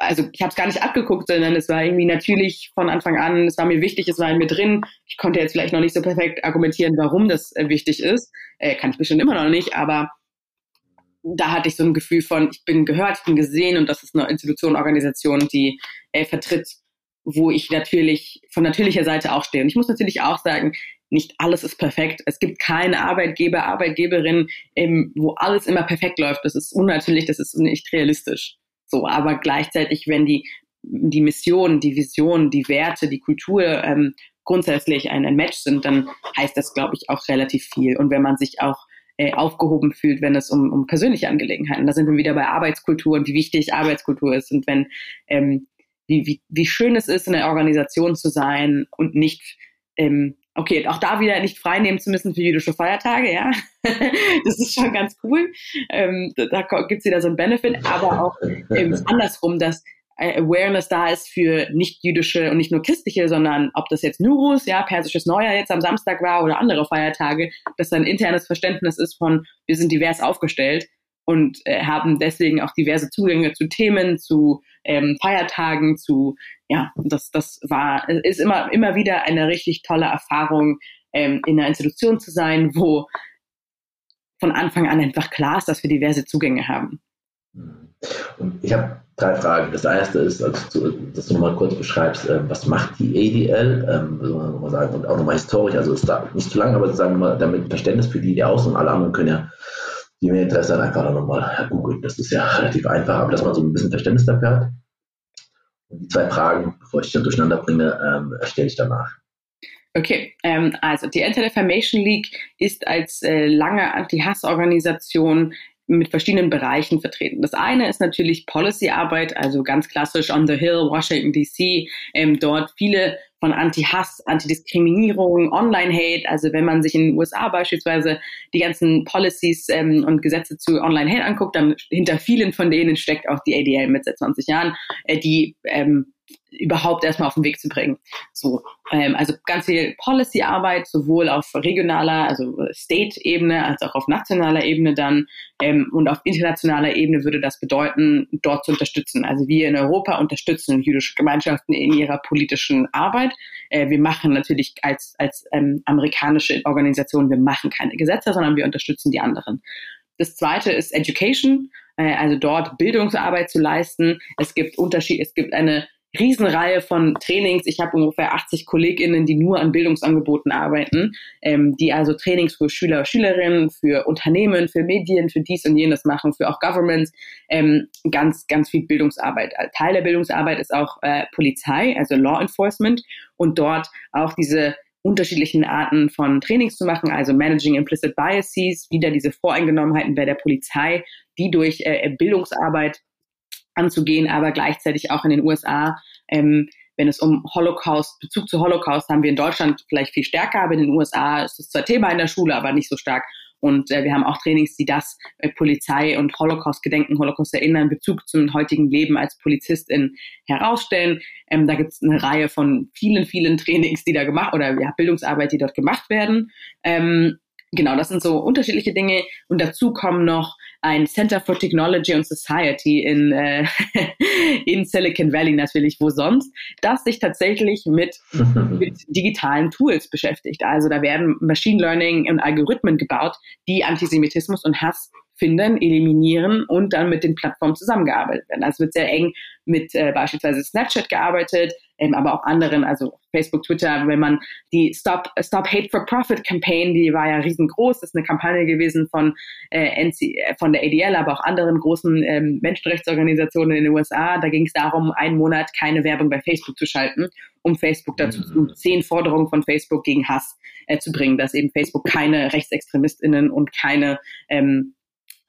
also ich habe es gar nicht abgeguckt, sondern es war irgendwie natürlich von Anfang an, es war mir wichtig, es war in mir drin. Ich konnte jetzt vielleicht noch nicht so perfekt argumentieren, warum das äh, wichtig ist. Äh, kann ich bestimmt immer noch nicht, aber da hatte ich so ein Gefühl von, ich bin gehört, ich bin gesehen und das ist eine Institution, Organisation, die äh, vertritt, wo ich natürlich von natürlicher Seite auch stehe. Und ich muss natürlich auch sagen, nicht alles ist perfekt. Es gibt keinen Arbeitgeber, Arbeitgeberin, ähm, wo alles immer perfekt läuft. Das ist unnatürlich, das ist nicht realistisch. So, aber gleichzeitig, wenn die, die Mission, die Vision, die Werte, die Kultur ähm, grundsätzlich ein, Match sind, dann heißt das, glaube ich, auch relativ viel. Und wenn man sich auch äh, aufgehoben fühlt, wenn es um, um persönliche Angelegenheiten, da sind wir wieder bei Arbeitskultur und wie wichtig Arbeitskultur ist und wenn ähm, wie, wie, wie schön es ist, in der Organisation zu sein und nicht ähm, okay, auch da wieder nicht frei nehmen zu müssen für jüdische Feiertage, ja. [laughs] das ist schon ganz cool. Ähm, da da gibt es wieder so einen Benefit, aber auch ähm, andersrum, dass äh, Awareness da ist für nicht-jüdische und nicht nur christliche, sondern ob das jetzt Nurus, ja, persisches Neujahr jetzt am Samstag war oder andere Feiertage, dass da ein internes Verständnis ist von, wir sind divers aufgestellt und äh, haben deswegen auch diverse Zugänge zu Themen, zu ähm, Feiertagen, zu ja, das das war ist immer immer wieder eine richtig tolle Erfahrung ähm, in einer Institution zu sein, wo von Anfang an einfach klar ist, dass wir diverse Zugänge haben. Und ich habe drei Fragen. Das erste ist, also, dass du mal kurz beschreibst, äh, was macht die ADL, ähm, sagen, und auch nochmal historisch, also es da nicht zu lang, aber sagen wir mal, damit Verständnis für die, die aus und alle anderen können ja die mehr Interesse hat, einfach nochmal googeln. Das ist ja [laughs] relativ einfach, aber dass man so ein bisschen Verständnis dafür hat. Und die zwei Fragen, bevor ich dann durcheinander bringe, ähm, stelle ich danach. Okay, ähm, also die Anti-Defamation League ist als äh, lange Anti-Hass-Organisation mit verschiedenen Bereichen vertreten. Das eine ist natürlich Policy-Arbeit, also ganz klassisch on the Hill, Washington DC, ähm, dort viele von Anti-Hass, Antidiskriminierung, Online-Hate. Also wenn man sich in den USA beispielsweise die ganzen Policies ähm, und Gesetze zu Online-Hate anguckt, dann hinter vielen von denen steckt auch die ADL mit seit 20 Jahren, äh, die ähm, überhaupt erstmal auf den Weg zu bringen. So, ähm, also ganz viel Policy-Arbeit, sowohl auf regionaler, also State-Ebene, als auch auf nationaler Ebene dann. Ähm, und auf internationaler Ebene würde das bedeuten, dort zu unterstützen. Also wir in Europa unterstützen jüdische Gemeinschaften in ihrer politischen Arbeit. Äh, wir machen natürlich als, als ähm, amerikanische Organisation, wir machen keine Gesetze, sondern wir unterstützen die anderen. Das zweite ist Education, äh, also dort Bildungsarbeit zu leisten. Es gibt Unterschied, es gibt eine Riesenreihe von Trainings. Ich habe ungefähr 80 KollegInnen, die nur an Bildungsangeboten arbeiten, ähm, die also Trainings für Schüler, Schülerinnen, für Unternehmen, für Medien, für dies und jenes machen, für auch Governments, ähm, ganz, ganz viel Bildungsarbeit. Teil der Bildungsarbeit ist auch äh, Polizei, also Law Enforcement und dort auch diese unterschiedlichen Arten von Trainings zu machen, also Managing Implicit Biases, wieder diese Voreingenommenheiten bei der Polizei, die durch äh, Bildungsarbeit anzugehen, aber gleichzeitig auch in den USA, ähm, wenn es um Holocaust, Bezug zu Holocaust haben wir in Deutschland vielleicht viel stärker, aber in den USA ist es zwar Thema in der Schule, aber nicht so stark. Und äh, wir haben auch Trainings, die das äh, Polizei und Holocaust-Gedenken, Holocaust erinnern, Bezug zum heutigen Leben als Polizistin herausstellen. Ähm, da gibt es eine Reihe von vielen, vielen Trainings, die da gemacht oder ja, Bildungsarbeit, die dort gemacht werden. Ähm, genau, das sind so unterschiedliche Dinge. Und dazu kommen noch ein Center for Technology and Society in, äh, [laughs] in Silicon Valley natürlich, wo sonst, das sich tatsächlich mit, [laughs] mit digitalen Tools beschäftigt. Also da werden Machine Learning und Algorithmen gebaut, die Antisemitismus und Hass finden, eliminieren und dann mit den Plattformen zusammengearbeitet werden. Also wird sehr eng mit äh, beispielsweise Snapchat gearbeitet, ähm, aber auch anderen, also Facebook, Twitter, wenn man die Stop, Stop Hate for Profit Campaign, die war ja riesengroß, das ist eine Kampagne gewesen von, äh, NC, äh, von der ADL, aber auch anderen großen ähm, Menschenrechtsorganisationen in den USA. Da ging es darum, einen Monat keine Werbung bei Facebook zu schalten, um Facebook dazu zu mhm. zehn Forderungen von Facebook gegen Hass äh, zu bringen, dass eben Facebook keine RechtsextremistInnen und keine ähm,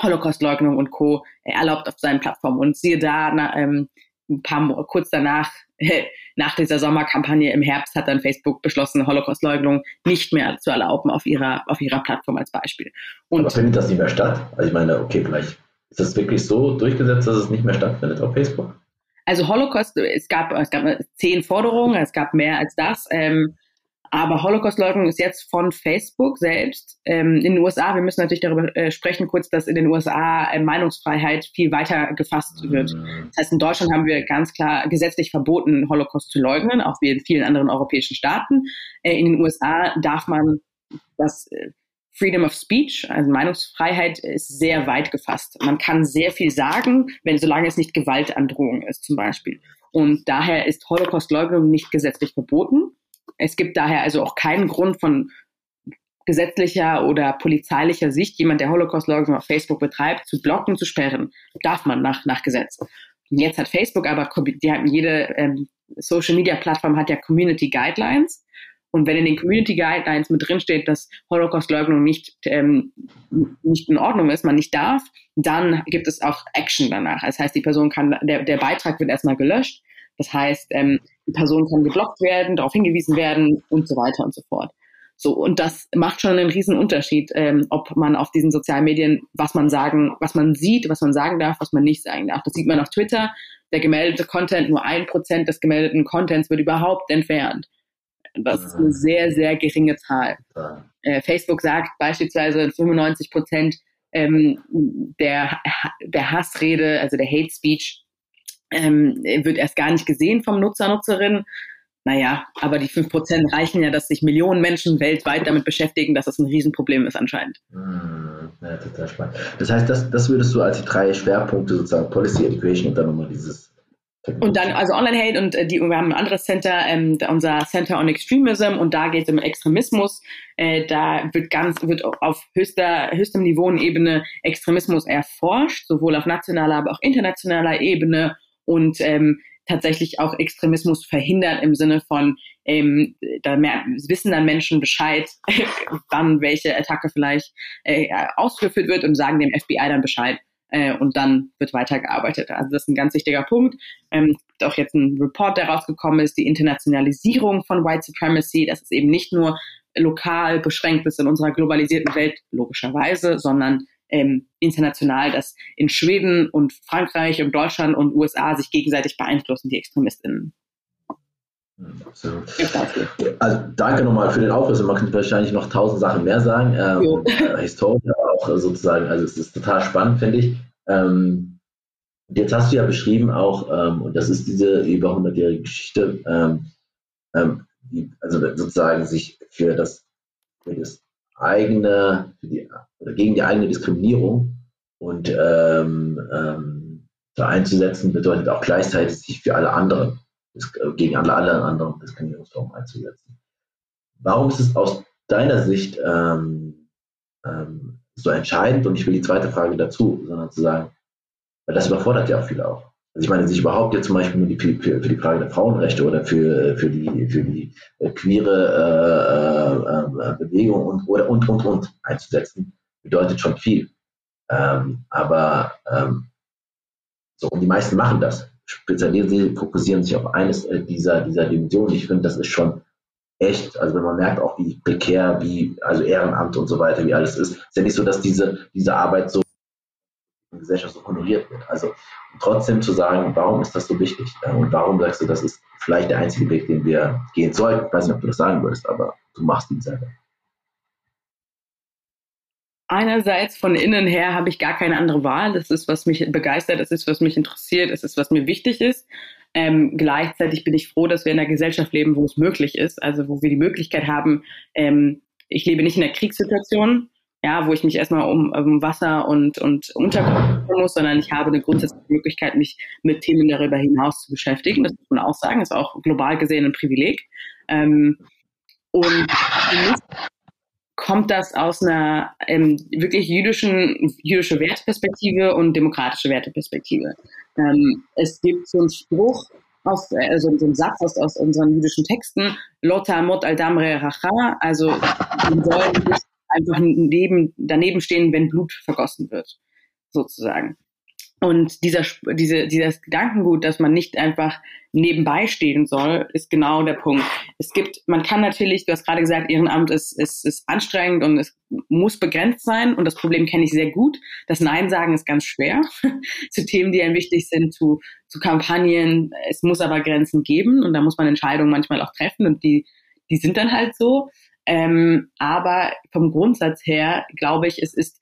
Holocaustleugnung und Co. erlaubt auf seinen Plattformen. Und siehe da, na, ähm, ein paar kurz danach, [laughs] nach dieser Sommerkampagne im Herbst, hat dann Facebook beschlossen, Holocaustleugnung nicht mehr zu erlauben auf ihrer, auf ihrer Plattform als Beispiel. Und Aber findet das nicht mehr statt? Also ich meine, okay, vielleicht ist das wirklich so durchgesetzt, dass es nicht mehr stattfindet auf Facebook? Also Holocaust, es gab, es gab zehn Forderungen, es gab mehr als das. Ähm, aber Holocaust-Leugnung ist jetzt von Facebook selbst ähm, in den USA. Wir müssen natürlich darüber äh, sprechen, kurz, dass in den USA äh, Meinungsfreiheit viel weiter gefasst wird. Mhm. Das heißt, in Deutschland haben wir ganz klar gesetzlich verboten, Holocaust zu leugnen, auch wie in vielen anderen europäischen Staaten. Äh, in den USA darf man das äh, Freedom of Speech, also Meinungsfreiheit, ist sehr weit gefasst. Man kann sehr viel sagen, wenn solange es nicht Gewaltandrohung ist, zum Beispiel. Und daher ist Holocaust-Leugnung nicht gesetzlich verboten. Es gibt daher also auch keinen Grund von gesetzlicher oder polizeilicher Sicht, jemand, der Holocaust-Leugnung auf Facebook betreibt, zu blocken, zu sperren. Darf man nach, nach Gesetz. Und jetzt hat Facebook aber, die haben jede ähm, Social-Media-Plattform hat ja Community Guidelines. Und wenn in den Community Guidelines mit drin steht, dass Holocaust-Leugnung nicht, ähm, nicht in Ordnung ist, man nicht darf, dann gibt es auch Action danach. Das heißt, die Person kann, der, der Beitrag wird erstmal gelöscht das heißt, ähm, die Person kann geblockt werden, darauf hingewiesen werden und so weiter und so fort. So, und das macht schon einen riesen Unterschied, ähm, ob man auf diesen sozialen Medien, was man sagen, was man sieht, was man sagen darf, was man nicht sagen darf. Das sieht man auf Twitter. Der gemeldete Content, nur ein Prozent des gemeldeten Contents wird überhaupt entfernt. Das ist eine sehr, sehr geringe Zahl. Äh, Facebook sagt beispielsweise 95 Prozent ähm, der, der Hassrede, also der Hate Speech, ähm, wird erst gar nicht gesehen vom Nutzer, Nutzerin. Naja, aber die 5% reichen ja, dass sich Millionen Menschen weltweit damit beschäftigen, dass das ein Riesenproblem ist anscheinend. Hm, ja, total spannend. Das heißt, das, das würdest du als die drei Schwerpunkte sozusagen Policy Education und dann nochmal dieses und dann, also Online-Hate und äh, die, wir haben ein anderes Center, ähm, unser Center on Extremism und da geht es um Extremismus. Äh, da wird ganz, wird auf höchster, höchstem Niveau und Ebene Extremismus erforscht, sowohl auf nationaler, aber auch internationaler Ebene und ähm, tatsächlich auch Extremismus verhindert im Sinne von, ähm, da mehr, wissen dann Menschen Bescheid, [laughs] wann welche Attacke vielleicht äh, ausgeführt wird und sagen dem FBI dann Bescheid. Äh, und dann wird weitergearbeitet. Also das ist ein ganz wichtiger Punkt. Ähm, auch jetzt ein Report, der rausgekommen ist, die Internationalisierung von White Supremacy, dass es eben nicht nur lokal beschränkt ist in unserer globalisierten Welt, logischerweise, sondern ähm, international, dass in Schweden und Frankreich und Deutschland und USA sich gegenseitig beeinflussen, die ExtremistInnen. Absolut. Also danke nochmal für den Aufriss. Man könnte wahrscheinlich noch tausend Sachen mehr sagen. Ähm, äh, Historie auch sozusagen, also es ist total spannend, finde ich. Ähm, jetzt hast du ja beschrieben auch, ähm, und das ist diese über 100-jährige Geschichte, ähm, ähm, die, also sozusagen sich für das, für das eigene, die, oder gegen die eigene Diskriminierung und ähm, ähm, so einzusetzen, bedeutet auch gleichzeitig sich für alle anderen, gegen alle, alle anderen Diskriminierungsformen einzusetzen. Warum ist es aus deiner Sicht ähm, ähm, so entscheidend? Und ich will die zweite Frage dazu, sondern zu sagen, weil das überfordert ja auch viele auch. Also ich meine, sich überhaupt jetzt zum Beispiel die, für, für die Frage der Frauenrechte oder für, für die, für die äh, queere äh, äh, Bewegung und, oder, und, und, und einzusetzen, bedeutet schon viel. Ähm, aber ähm, so, und die meisten machen das. Spezialisieren sie, fokussieren sich auf eines äh, dieser, dieser Dimensionen. Ich finde, das ist schon echt, also wenn man merkt auch, wie prekär, wie, also Ehrenamt und so weiter, wie alles ist, ist ja nicht so, dass diese, diese Arbeit so Gesellschaft so honoriert wird. Also trotzdem zu sagen, warum ist das so wichtig? Und warum sagst du, das ist vielleicht der einzige Weg, den wir gehen sollten? Ich weiß nicht, ob du das sagen würdest, aber du machst ihn selber. Einerseits von innen her habe ich gar keine andere Wahl. Das ist, was mich begeistert, das ist, was mich interessiert, das ist, was mir wichtig ist. Ähm, gleichzeitig bin ich froh, dass wir in einer Gesellschaft leben, wo es möglich ist, also wo wir die Möglichkeit haben, ähm, ich lebe nicht in einer Kriegssituation, ja, wo ich mich erstmal um, um Wasser und, und Unterkunft kümmern muss, sondern ich habe eine grundsätzliche Möglichkeit, mich mit Themen darüber hinaus zu beschäftigen. Das muss man auch sagen, ist auch global gesehen ein Privileg. Ähm, und kommt das aus einer ähm, wirklich jüdischen, jüdische Werteperspektive und demokratische Werteperspektive. Ähm, es gibt so einen Spruch, aus, also so einen Satz aus, aus unseren jüdischen Texten, Lotta Mot al Damre Racha, also wir sollen nicht einfach neben, daneben stehen, wenn Blut vergossen wird, sozusagen. Und dieser, diese, dieses Gedankengut, dass man nicht einfach nebenbei stehen soll, ist genau der Punkt. Es gibt, man kann natürlich, du hast gerade gesagt, Ehrenamt ist, ist, ist anstrengend und es muss begrenzt sein. Und das Problem kenne ich sehr gut. Das Nein sagen ist ganz schwer [laughs] zu Themen, die einem wichtig sind, zu, zu Kampagnen. Es muss aber Grenzen geben und da muss man Entscheidungen manchmal auch treffen und die, die sind dann halt so. Ähm, aber vom Grundsatz her glaube ich, es ist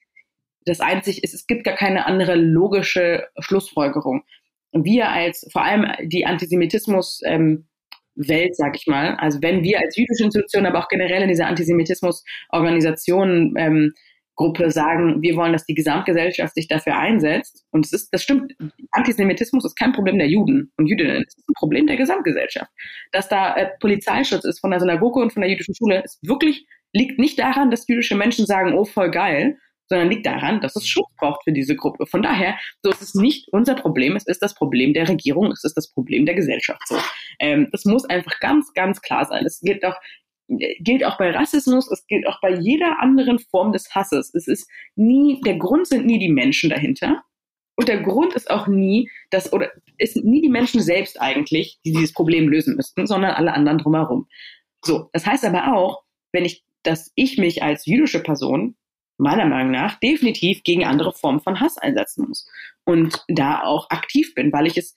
das einzig, es, es gibt gar keine andere logische Schlussfolgerung. Wir als vor allem die Antisemitismus ähm, sag ich mal. Also wenn wir als jüdische Institution, aber auch generell in dieser Antisemitismus-Organisation ähm, Gruppe sagen, wir wollen, dass die Gesamtgesellschaft sich dafür einsetzt. Und es ist, das stimmt, Antisemitismus ist kein Problem der Juden und Jüdinnen, es ist ein Problem der Gesamtgesellschaft. Dass da äh, Polizeischutz ist von der Synagoge und von der jüdischen Schule, ist wirklich, liegt nicht daran, dass jüdische Menschen sagen, oh, voll geil, sondern liegt daran, dass es Schutz braucht für diese Gruppe. Von daher, so ist es nicht unser Problem, es ist das Problem der Regierung, es ist das Problem der Gesellschaft. So, ähm, das muss einfach ganz, ganz klar sein. Es gilt auch gilt auch bei Rassismus, es gilt auch bei jeder anderen Form des Hasses. Es ist nie, der Grund sind nie die Menschen dahinter. Und der Grund ist auch nie, dass, oder ist nie die Menschen selbst eigentlich, die dieses Problem lösen müssten, sondern alle anderen drumherum. So. Das heißt aber auch, wenn ich, dass ich mich als jüdische Person meiner Meinung nach definitiv gegen andere Formen von Hass einsetzen muss und da auch aktiv bin, weil ich es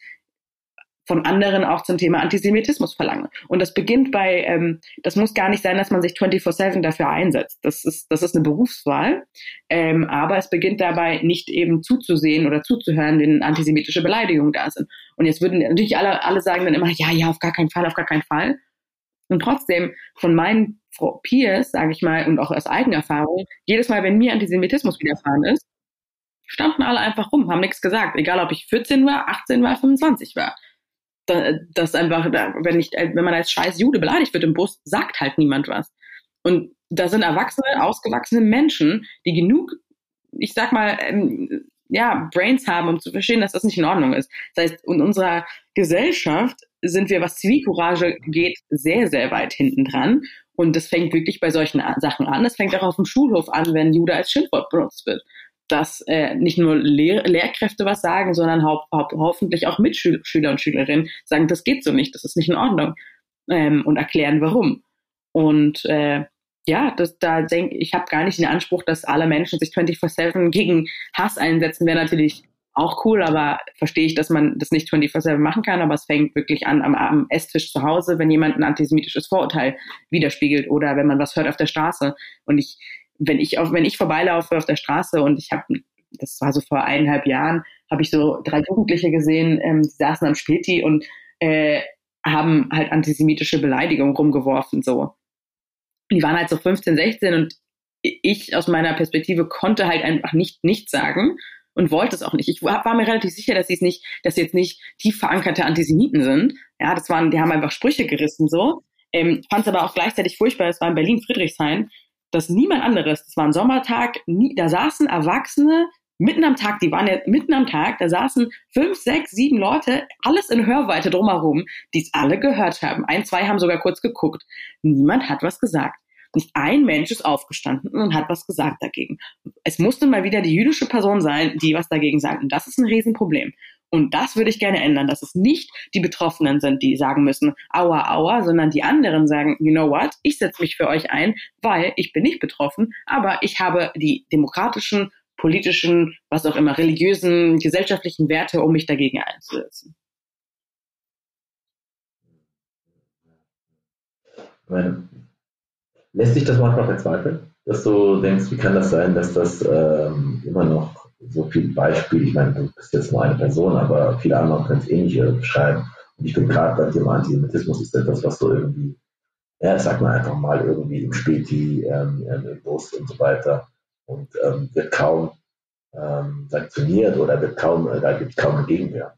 von anderen auch zum Thema Antisemitismus verlange. Und das beginnt bei, ähm, das muss gar nicht sein, dass man sich 24-7 dafür einsetzt. Das ist, das ist eine Berufswahl. Ähm, aber es beginnt dabei, nicht eben zuzusehen oder zuzuhören, wenn antisemitische Beleidigungen da sind. Und jetzt würden natürlich alle, alle sagen dann immer, ja, ja, auf gar keinen Fall, auf gar keinen Fall. Und trotzdem, von meinen Peers, sage ich mal, und auch aus Eigenerfahrung, jedes Mal, wenn mir Antisemitismus widerfahren ist, standen alle einfach rum, haben nichts gesagt. Egal, ob ich 14 war, 18 war, 25 war. Das einfach, wenn, ich, wenn man als scheiß Jude beleidigt wird im Bus, sagt halt niemand was. Und da sind erwachsene, ausgewachsene Menschen, die genug, ich sag mal, ähm, ja, Brains haben, um zu verstehen, dass das nicht in Ordnung ist. Das heißt, in unserer Gesellschaft sind wir, was Zivilcourage geht, sehr, sehr weit hinten dran. Und das fängt wirklich bei solchen Sachen an. Es fängt auch auf dem Schulhof an, wenn Jude als Schimpfwort benutzt wird. Dass äh, nicht nur Lehr Lehrkräfte was sagen, sondern ho ho hoffentlich auch Mitschüler und Schülerinnen sagen, das geht so nicht, das ist nicht in Ordnung. Ähm, und erklären, warum. Und äh, ja, das, da denke ich, habe gar nicht den Anspruch, dass alle Menschen sich 24-7 gegen Hass einsetzen, wäre natürlich auch cool, aber verstehe ich, dass man das nicht 24-7 machen kann, aber es fängt wirklich an am, am Esstisch zu Hause, wenn jemand ein antisemitisches Vorurteil widerspiegelt oder wenn man was hört auf der Straße. Und ich, wenn ich auf, wenn ich vorbeilaufe auf der Straße und ich habe, das war so vor eineinhalb Jahren, habe ich so drei Jugendliche gesehen, ähm, die saßen am Späti und äh, haben halt antisemitische Beleidigungen rumgeworfen, so. Die waren halt so 15, 16 und ich aus meiner Perspektive konnte halt einfach nicht nichts sagen und wollte es auch nicht. Ich war mir relativ sicher, dass sie es nicht, dass sie jetzt nicht tief verankerte Antisemiten sind. Ja, das waren, die haben einfach Sprüche gerissen so. Ähm, Fand es aber auch gleichzeitig furchtbar. Es war in Berlin Friedrichshain, dass niemand anderes. Das war ein Sommertag. Nie, da saßen Erwachsene mitten am Tag. Die waren ja mitten am Tag. Da saßen fünf, sechs, sieben Leute, alles in Hörweite drumherum, die es alle gehört haben. Ein, zwei haben sogar kurz geguckt. Niemand hat was gesagt. Nicht ein Mensch ist aufgestanden und hat was gesagt dagegen. Es musste mal wieder die jüdische Person sein, die was dagegen sagt. Und das ist ein Riesenproblem. Und das würde ich gerne ändern, dass es nicht die Betroffenen sind, die sagen müssen, aua, aua, sondern die anderen sagen, you know what, ich setze mich für euch ein, weil ich bin nicht betroffen, aber ich habe die demokratischen, politischen, was auch immer, religiösen, gesellschaftlichen Werte, um mich dagegen einzusetzen. Lässt sich das manchmal verzweifeln, dass du denkst, wie kann das sein, dass das ähm, immer noch so viele Beispiele, ich meine, du bist jetzt nur eine Person, aber viele andere können es ähnlich eh beschreiben. Und ich bin gerade beim Thema Antisemitismus ist etwas, was so irgendwie, ja, sag mal einfach mal irgendwie im Späti, ähm, im Bus und so weiter und ähm, wird kaum ähm, sanktioniert oder wird kaum, äh, da gibt es kaum eine Gegenwehr.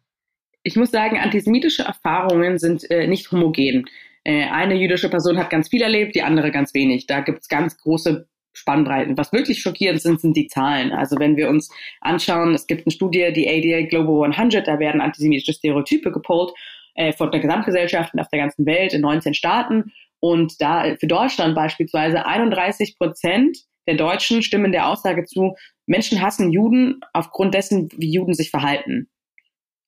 Ich muss sagen, antisemitische Erfahrungen sind äh, nicht homogen. Äh, eine jüdische Person hat ganz viel erlebt, die andere ganz wenig. Da gibt es ganz große Spannbreiten. Was wirklich schockierend sind, sind die Zahlen. Also wenn wir uns anschauen, es gibt eine Studie, die ADA Global 100, da werden antisemitische Stereotype gepollt äh, von der Gesamtgesellschaft auf der ganzen Welt in 19 Staaten. Und da für Deutschland beispielsweise 31 Prozent der Deutschen stimmen der Aussage zu, Menschen hassen Juden aufgrund dessen, wie Juden sich verhalten.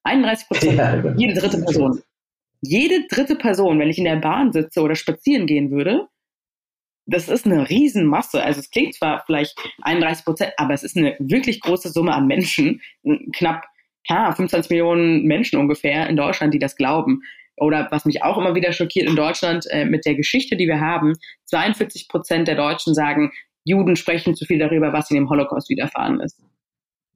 31 Prozent, ja, jede dritte Person jede dritte Person, wenn ich in der Bahn sitze oder spazieren gehen würde, das ist eine Riesenmasse. Also es klingt zwar vielleicht 31 Prozent, aber es ist eine wirklich große Summe an Menschen. Knapp ja, 25 Millionen Menschen ungefähr in Deutschland, die das glauben. Oder was mich auch immer wieder schockiert in Deutschland äh, mit der Geschichte, die wir haben, 42 Prozent der Deutschen sagen, Juden sprechen zu viel darüber, was ihnen im Holocaust widerfahren ist.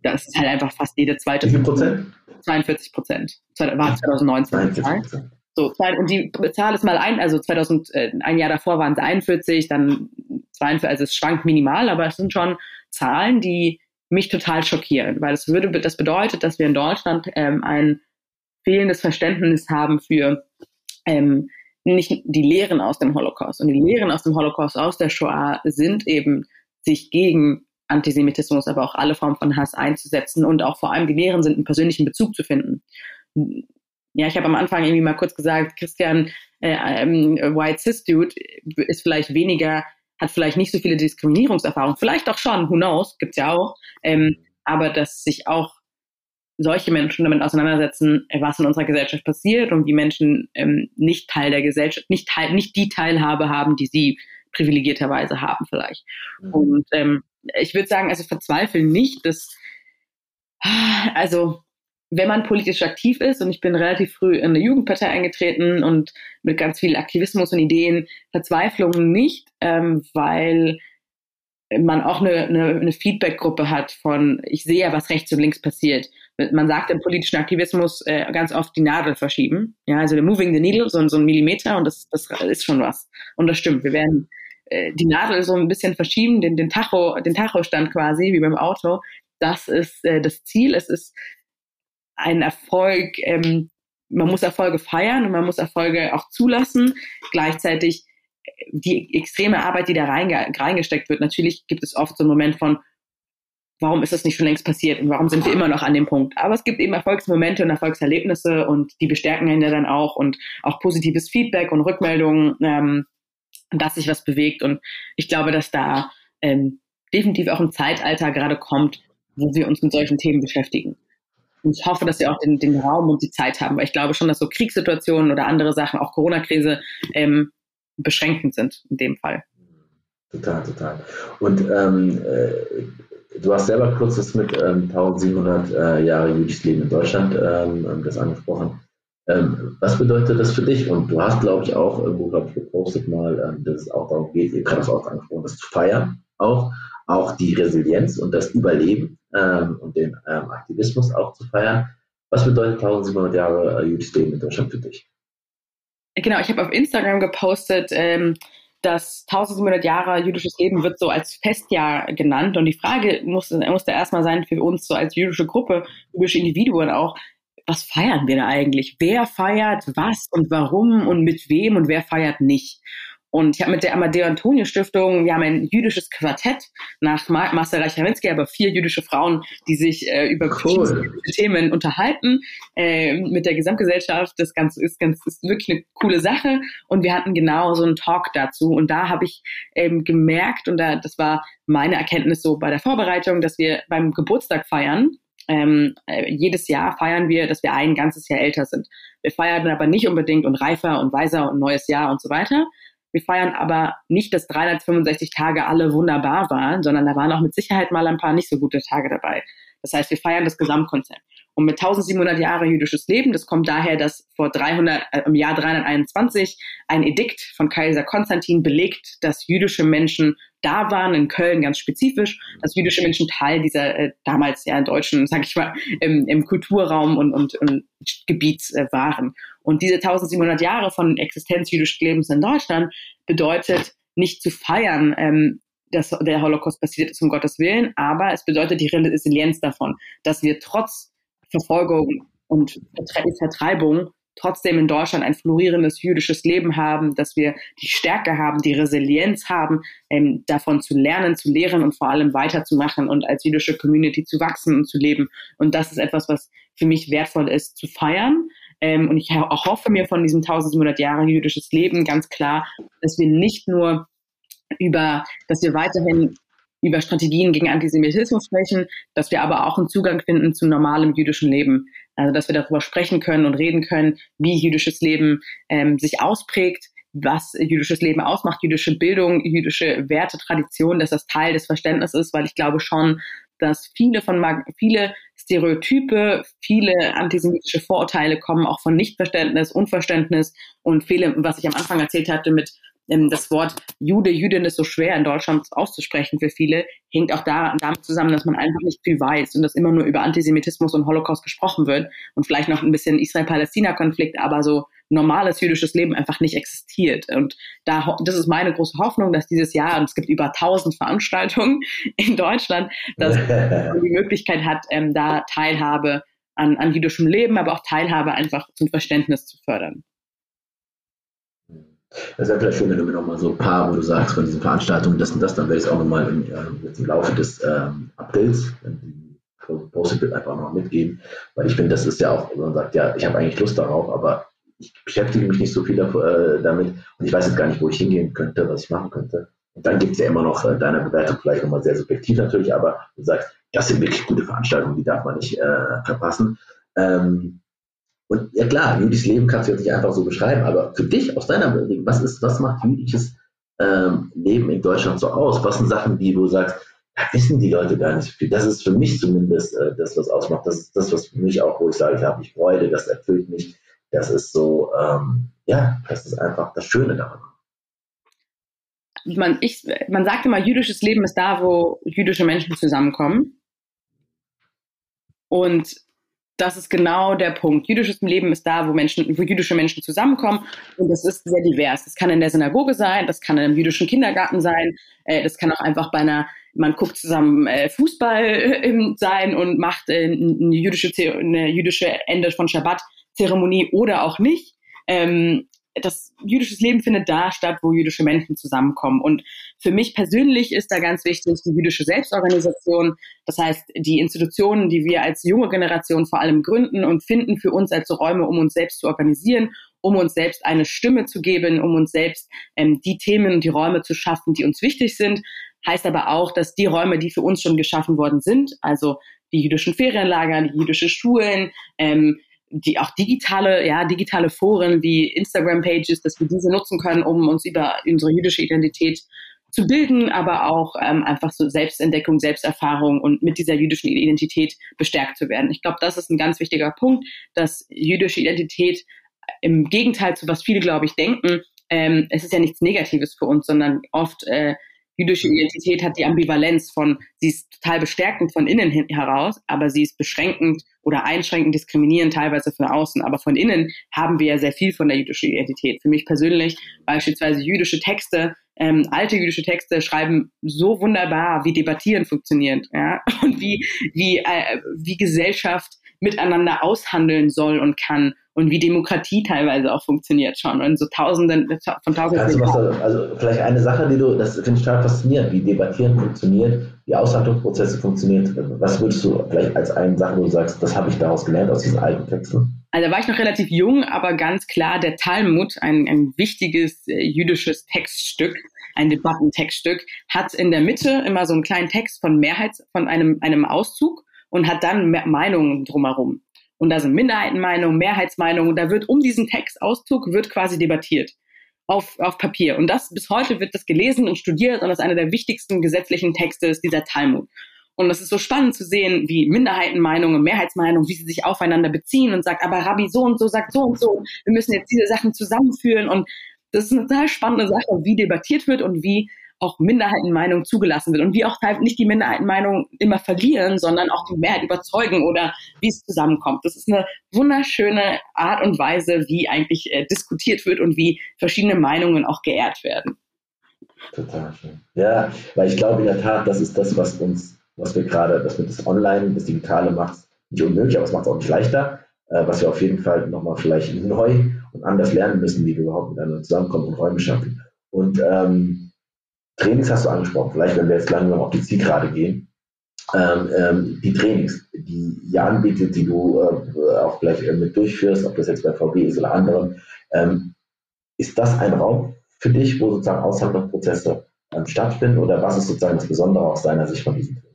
Das ist halt einfach fast jede zweite. Wie viel Prozent? 42 Prozent. War 2019. So, und die Zahl ist mal ein, also 2000, äh, ein Jahr davor waren es 41, dann 42, also es schwankt minimal, aber es sind schon Zahlen, die mich total schockieren, weil das würde, das bedeutet, dass wir in Deutschland ähm, ein fehlendes Verständnis haben für ähm, nicht die Lehren aus dem Holocaust. Und die Lehren aus dem Holocaust, aus der Shoah, sind eben, sich gegen Antisemitismus, aber auch alle Formen von Hass einzusetzen und auch vor allem die Lehren sind, einen persönlichen Bezug zu finden. Ja, ich habe am Anfang irgendwie mal kurz gesagt, Christian äh, ähm, White Cis Dude ist vielleicht weniger, hat vielleicht nicht so viele Diskriminierungserfahrungen, vielleicht auch schon, who knows, gibt's ja auch, ähm, aber dass sich auch solche Menschen damit auseinandersetzen, was in unserer Gesellschaft passiert und wie Menschen ähm, nicht Teil der Gesellschaft, nicht Teil, nicht die Teilhabe haben, die sie privilegierterweise haben vielleicht. Mhm. Und ähm, ich würde sagen, also verzweifeln nicht, dass, also wenn man politisch aktiv ist, und ich bin relativ früh in eine Jugendpartei eingetreten und mit ganz viel Aktivismus und Ideen, Verzweiflung nicht, ähm, weil man auch eine, eine, eine Feedback-Gruppe hat von, ich sehe ja, was rechts und links passiert. Man sagt im politischen Aktivismus äh, ganz oft die Nadel verschieben. Ja, also der Moving the Needle, so, so ein Millimeter und das, das ist schon was. Und das stimmt. Wir werden äh, die Nadel so ein bisschen verschieben, den, den Tacho, den Tachostand quasi, wie beim Auto. Das ist äh, das Ziel. Es ist ein Erfolg, ähm, man muss Erfolge feiern und man muss Erfolge auch zulassen. Gleichzeitig äh, die extreme Arbeit, die da reingesteckt wird. Natürlich gibt es oft so einen Moment von, warum ist das nicht schon längst passiert und warum sind wir immer noch an dem Punkt? Aber es gibt eben Erfolgsmomente und Erfolgserlebnisse und die bestärken einen ja dann auch und auch positives Feedback und Rückmeldungen. Ähm, dass sich was bewegt. Und ich glaube, dass da ähm, definitiv auch ein Zeitalter gerade kommt, wo wir uns mit solchen Themen beschäftigen. Und ich hoffe, dass wir auch den, den Raum und die Zeit haben, weil ich glaube schon, dass so Kriegssituationen oder andere Sachen, auch Corona-Krise, ähm, beschränkend sind in dem Fall. Total, total. Und ähm, äh, du hast selber kurzes mit ähm, 1700 äh, Jahre jüdisches Leben in Deutschland ähm, ähm, das angesprochen. Ähm, was bedeutet das für dich? Und du hast, glaube ich, auch irgendwo, glaube ich, gepostet mal, ähm, dass es auch darum geht, ihr gerade das auch angesprochen, das zu feiern, auch, auch die Resilienz und das Überleben ähm, und den ähm, Aktivismus auch zu feiern. Was bedeutet 1700 Jahre äh, jüdisches Leben in Deutschland für dich? Genau, ich habe auf Instagram gepostet, ähm, dass 1700 Jahre jüdisches Leben wird so als Festjahr genannt. Und die Frage muss, musste erstmal sein für uns so als jüdische Gruppe, jüdische Individuen auch, was feiern wir da eigentlich? Wer feiert was und warum und mit wem und wer feiert nicht? Und ich habe mit der Amadeo Antonio Stiftung, wir haben ein jüdisches Quartett nach Marcel Reich-Rawitzki, aber vier jüdische Frauen, die sich äh, über cool. Themen unterhalten äh, mit der Gesamtgesellschaft. Das Ganze ist ganz ist wirklich eine coole Sache. Und wir hatten genau so einen Talk dazu. Und da habe ich ähm, gemerkt, und da, das war meine Erkenntnis so bei der Vorbereitung, dass wir beim Geburtstag feiern ähm, äh, jedes Jahr feiern wir, dass wir ein ganzes Jahr älter sind. Wir feiern aber nicht unbedingt und reifer und weiser und neues Jahr und so weiter. Wir feiern aber nicht, dass 365 Tage alle wunderbar waren, sondern da waren auch mit Sicherheit mal ein paar nicht so gute Tage dabei. Das heißt, wir feiern das Gesamtkonzept. Und mit 1700 Jahre jüdisches Leben, das kommt daher, dass vor 300, äh, im Jahr 321 ein Edikt von Kaiser Konstantin belegt, dass jüdische Menschen da waren, in Köln ganz spezifisch, dass jüdische Menschen Teil dieser äh, damals ja deutschen, sag ich mal, im, im Kulturraum und, und, und Gebiet äh, waren. Und diese 1700 Jahre von Existenz jüdischen Lebens in Deutschland bedeutet nicht zu feiern, ähm, dass der Holocaust passiert ist, um Gottes Willen, aber es bedeutet die Resilienz davon, dass wir trotz Verfolgung und Vertreibung trotzdem in Deutschland ein florierendes jüdisches Leben haben, dass wir die Stärke haben, die Resilienz haben, ähm, davon zu lernen, zu lehren und vor allem weiterzumachen und als jüdische Community zu wachsen und zu leben. Und das ist etwas, was für mich wertvoll ist, zu feiern. Ähm, und ich hoffe mir von diesem 1700 Jahre jüdisches Leben ganz klar, dass wir nicht nur über, dass wir weiterhin über Strategien gegen Antisemitismus sprechen, dass wir aber auch einen Zugang finden zu normalem jüdischen Leben. Also dass wir darüber sprechen können und reden können, wie jüdisches Leben ähm, sich ausprägt, was jüdisches Leben ausmacht, jüdische Bildung, jüdische Werte, Tradition, dass das Teil des Verständnisses ist, weil ich glaube schon, dass viele von viele Stereotype, viele antisemitische Vorurteile kommen auch von Nichtverständnis, Unverständnis und viele, was ich am Anfang erzählt hatte mit das Wort Jude, Jüdin ist so schwer in Deutschland auszusprechen für viele, hängt auch da, damit zusammen, dass man einfach nicht viel weiß und dass immer nur über Antisemitismus und Holocaust gesprochen wird und vielleicht noch ein bisschen Israel-Palästina-Konflikt, aber so normales jüdische Leben einfach nicht existiert. Und da, das ist meine große Hoffnung, dass dieses Jahr, und es gibt über tausend Veranstaltungen [laughs] in Deutschland, dass man [laughs] die Möglichkeit hat, ähm, da Teilhabe an, an jüdischem Leben, aber auch Teilhabe einfach zum Verständnis zu fördern. Das wäre vielleicht schön, wenn du mir nochmal so ein paar, wo du sagst, von diesen Veranstaltungen, das und das, dann werde ich es auch nochmal im, äh, im Laufe des ähm, Aprils, wenn die postet einfach noch mitgeben, weil ich finde, das ist ja auch, man sagt, ja, ich habe eigentlich Lust darauf, aber ich beschäftige mich nicht so viel äh, damit und ich weiß jetzt gar nicht, wo ich hingehen könnte, was ich machen könnte. Und dann gibt es ja immer noch äh, deine Bewertung, vielleicht nochmal sehr subjektiv natürlich, aber du sagst, das sind wirklich gute Veranstaltungen, die darf man nicht äh, verpassen. Ähm, und ja klar, jüdisches Leben kannst du jetzt nicht einfach so beschreiben, aber für dich aus deiner Überlegung, was ist, was macht jüdisches ähm, Leben in Deutschland so aus? Was sind Sachen, die du sagst, da wissen die Leute gar nicht viel. Das ist für mich zumindest äh, das, was ausmacht. Das ist das, was für mich auch, wo ich sage, ich habe mich Freude, das erfüllt mich. Das ist so, ähm, ja, das ist einfach das Schöne daran. Man, ich, man sagt immer, jüdisches Leben ist da, wo jüdische Menschen zusammenkommen. Und das ist genau der Punkt. Jüdisches Leben ist da, wo Menschen, wo jüdische Menschen zusammenkommen und das ist sehr divers. Das kann in der Synagoge sein, das kann in einem jüdischen Kindergarten sein, äh, das kann auch einfach bei einer, man guckt zusammen äh, Fußball äh, sein und macht äh, eine jüdische, eine jüdische Ende von Schabbat-Zeremonie oder auch nicht. Ähm, das jüdisches Leben findet da statt, wo jüdische Menschen zusammenkommen. Und für mich persönlich ist da ganz wichtig die jüdische Selbstorganisation. Das heißt, die Institutionen, die wir als junge Generation vor allem gründen und finden für uns als Räume, um uns selbst zu organisieren, um uns selbst eine Stimme zu geben, um uns selbst ähm, die Themen und die Räume zu schaffen, die uns wichtig sind. Heißt aber auch, dass die Räume, die für uns schon geschaffen worden sind, also die jüdischen Ferienlager, die jüdische Schulen, ähm, die auch digitale, ja, digitale Foren wie Instagram-Pages, dass wir diese nutzen können, um uns über unsere jüdische Identität zu bilden, aber auch ähm, einfach so Selbstentdeckung, Selbsterfahrung und mit dieser jüdischen Identität bestärkt zu werden. Ich glaube, das ist ein ganz wichtiger Punkt, dass jüdische Identität im Gegenteil zu was viele, glaube ich, denken, ähm, es ist ja nichts Negatives für uns, sondern oft äh, jüdische Identität hat die Ambivalenz von, sie ist total bestärkend von innen heraus, aber sie ist beschränkend oder einschränkend, diskriminierend teilweise von außen. Aber von innen haben wir ja sehr viel von der jüdischen Identität. Für mich persönlich beispielsweise jüdische Texte, ähm, alte jüdische Texte schreiben so wunderbar, wie Debattieren funktioniert, ja, [laughs] und wie, wie, äh, wie Gesellschaft miteinander aushandeln soll und kann und wie Demokratie teilweise auch funktioniert schon und so Tausenden von Tausenden. Kannst du was, also vielleicht eine Sache, die du, das finde ich total faszinierend, wie Debattieren funktioniert, wie Aushandlungsprozesse funktioniert. Was würdest du vielleicht als eine Sache, wo du sagst, das habe ich daraus gelernt aus diesen alten Texten? Also da war ich noch relativ jung, aber ganz klar der Talmud, ein, ein wichtiges äh, jüdisches Textstück, ein Debattentextstück, hat in der Mitte immer so einen kleinen Text von Mehrheits, von einem, einem Auszug und hat dann Meinungen drumherum. Und da sind Minderheitenmeinungen, Mehrheitsmeinungen. Und da wird um diesen Textauszug wird quasi debattiert auf, auf Papier. Und das bis heute wird das gelesen und studiert und das ist einer der wichtigsten gesetzlichen Texte ist dieser Talmud. Und das ist so spannend zu sehen, wie Minderheitenmeinungen, Mehrheitsmeinungen, wie sie sich aufeinander beziehen und sagt, aber Rabbi so und so sagt so und so, wir müssen jetzt diese Sachen zusammenführen. Und das ist eine total spannende Sache, wie debattiert wird und wie auch Minderheitenmeinung zugelassen wird und wie auch nicht die Minderheitenmeinung immer verlieren, sondern auch die Mehrheit überzeugen oder wie es zusammenkommt. Das ist eine wunderschöne Art und Weise, wie eigentlich äh, diskutiert wird und wie verschiedene Meinungen auch geehrt werden. Total schön. Ja, weil ich glaube in der Tat, das ist das, was uns, was wir gerade, das mit das Online, das Digitale macht, nicht unmöglich, aber es macht es auch nicht leichter, äh, was wir auf jeden Fall nochmal vielleicht neu und anders lernen müssen, wie wir überhaupt miteinander zusammenkommen und Räume schaffen. Und ähm, Trainings hast du angesprochen, vielleicht wenn wir jetzt langsam auf die Zielgerade gehen. Ähm, ähm, die Trainings, die ihr anbietet, die du äh, auch gleich äh, mit durchführst, ob das jetzt bei VW ist oder anderen, ähm, ist das ein Raum für dich, wo sozusagen Aushandlungsprozesse ähm, stattfinden oder was ist sozusagen das Besondere aus deiner Sicht von diesen Trainings?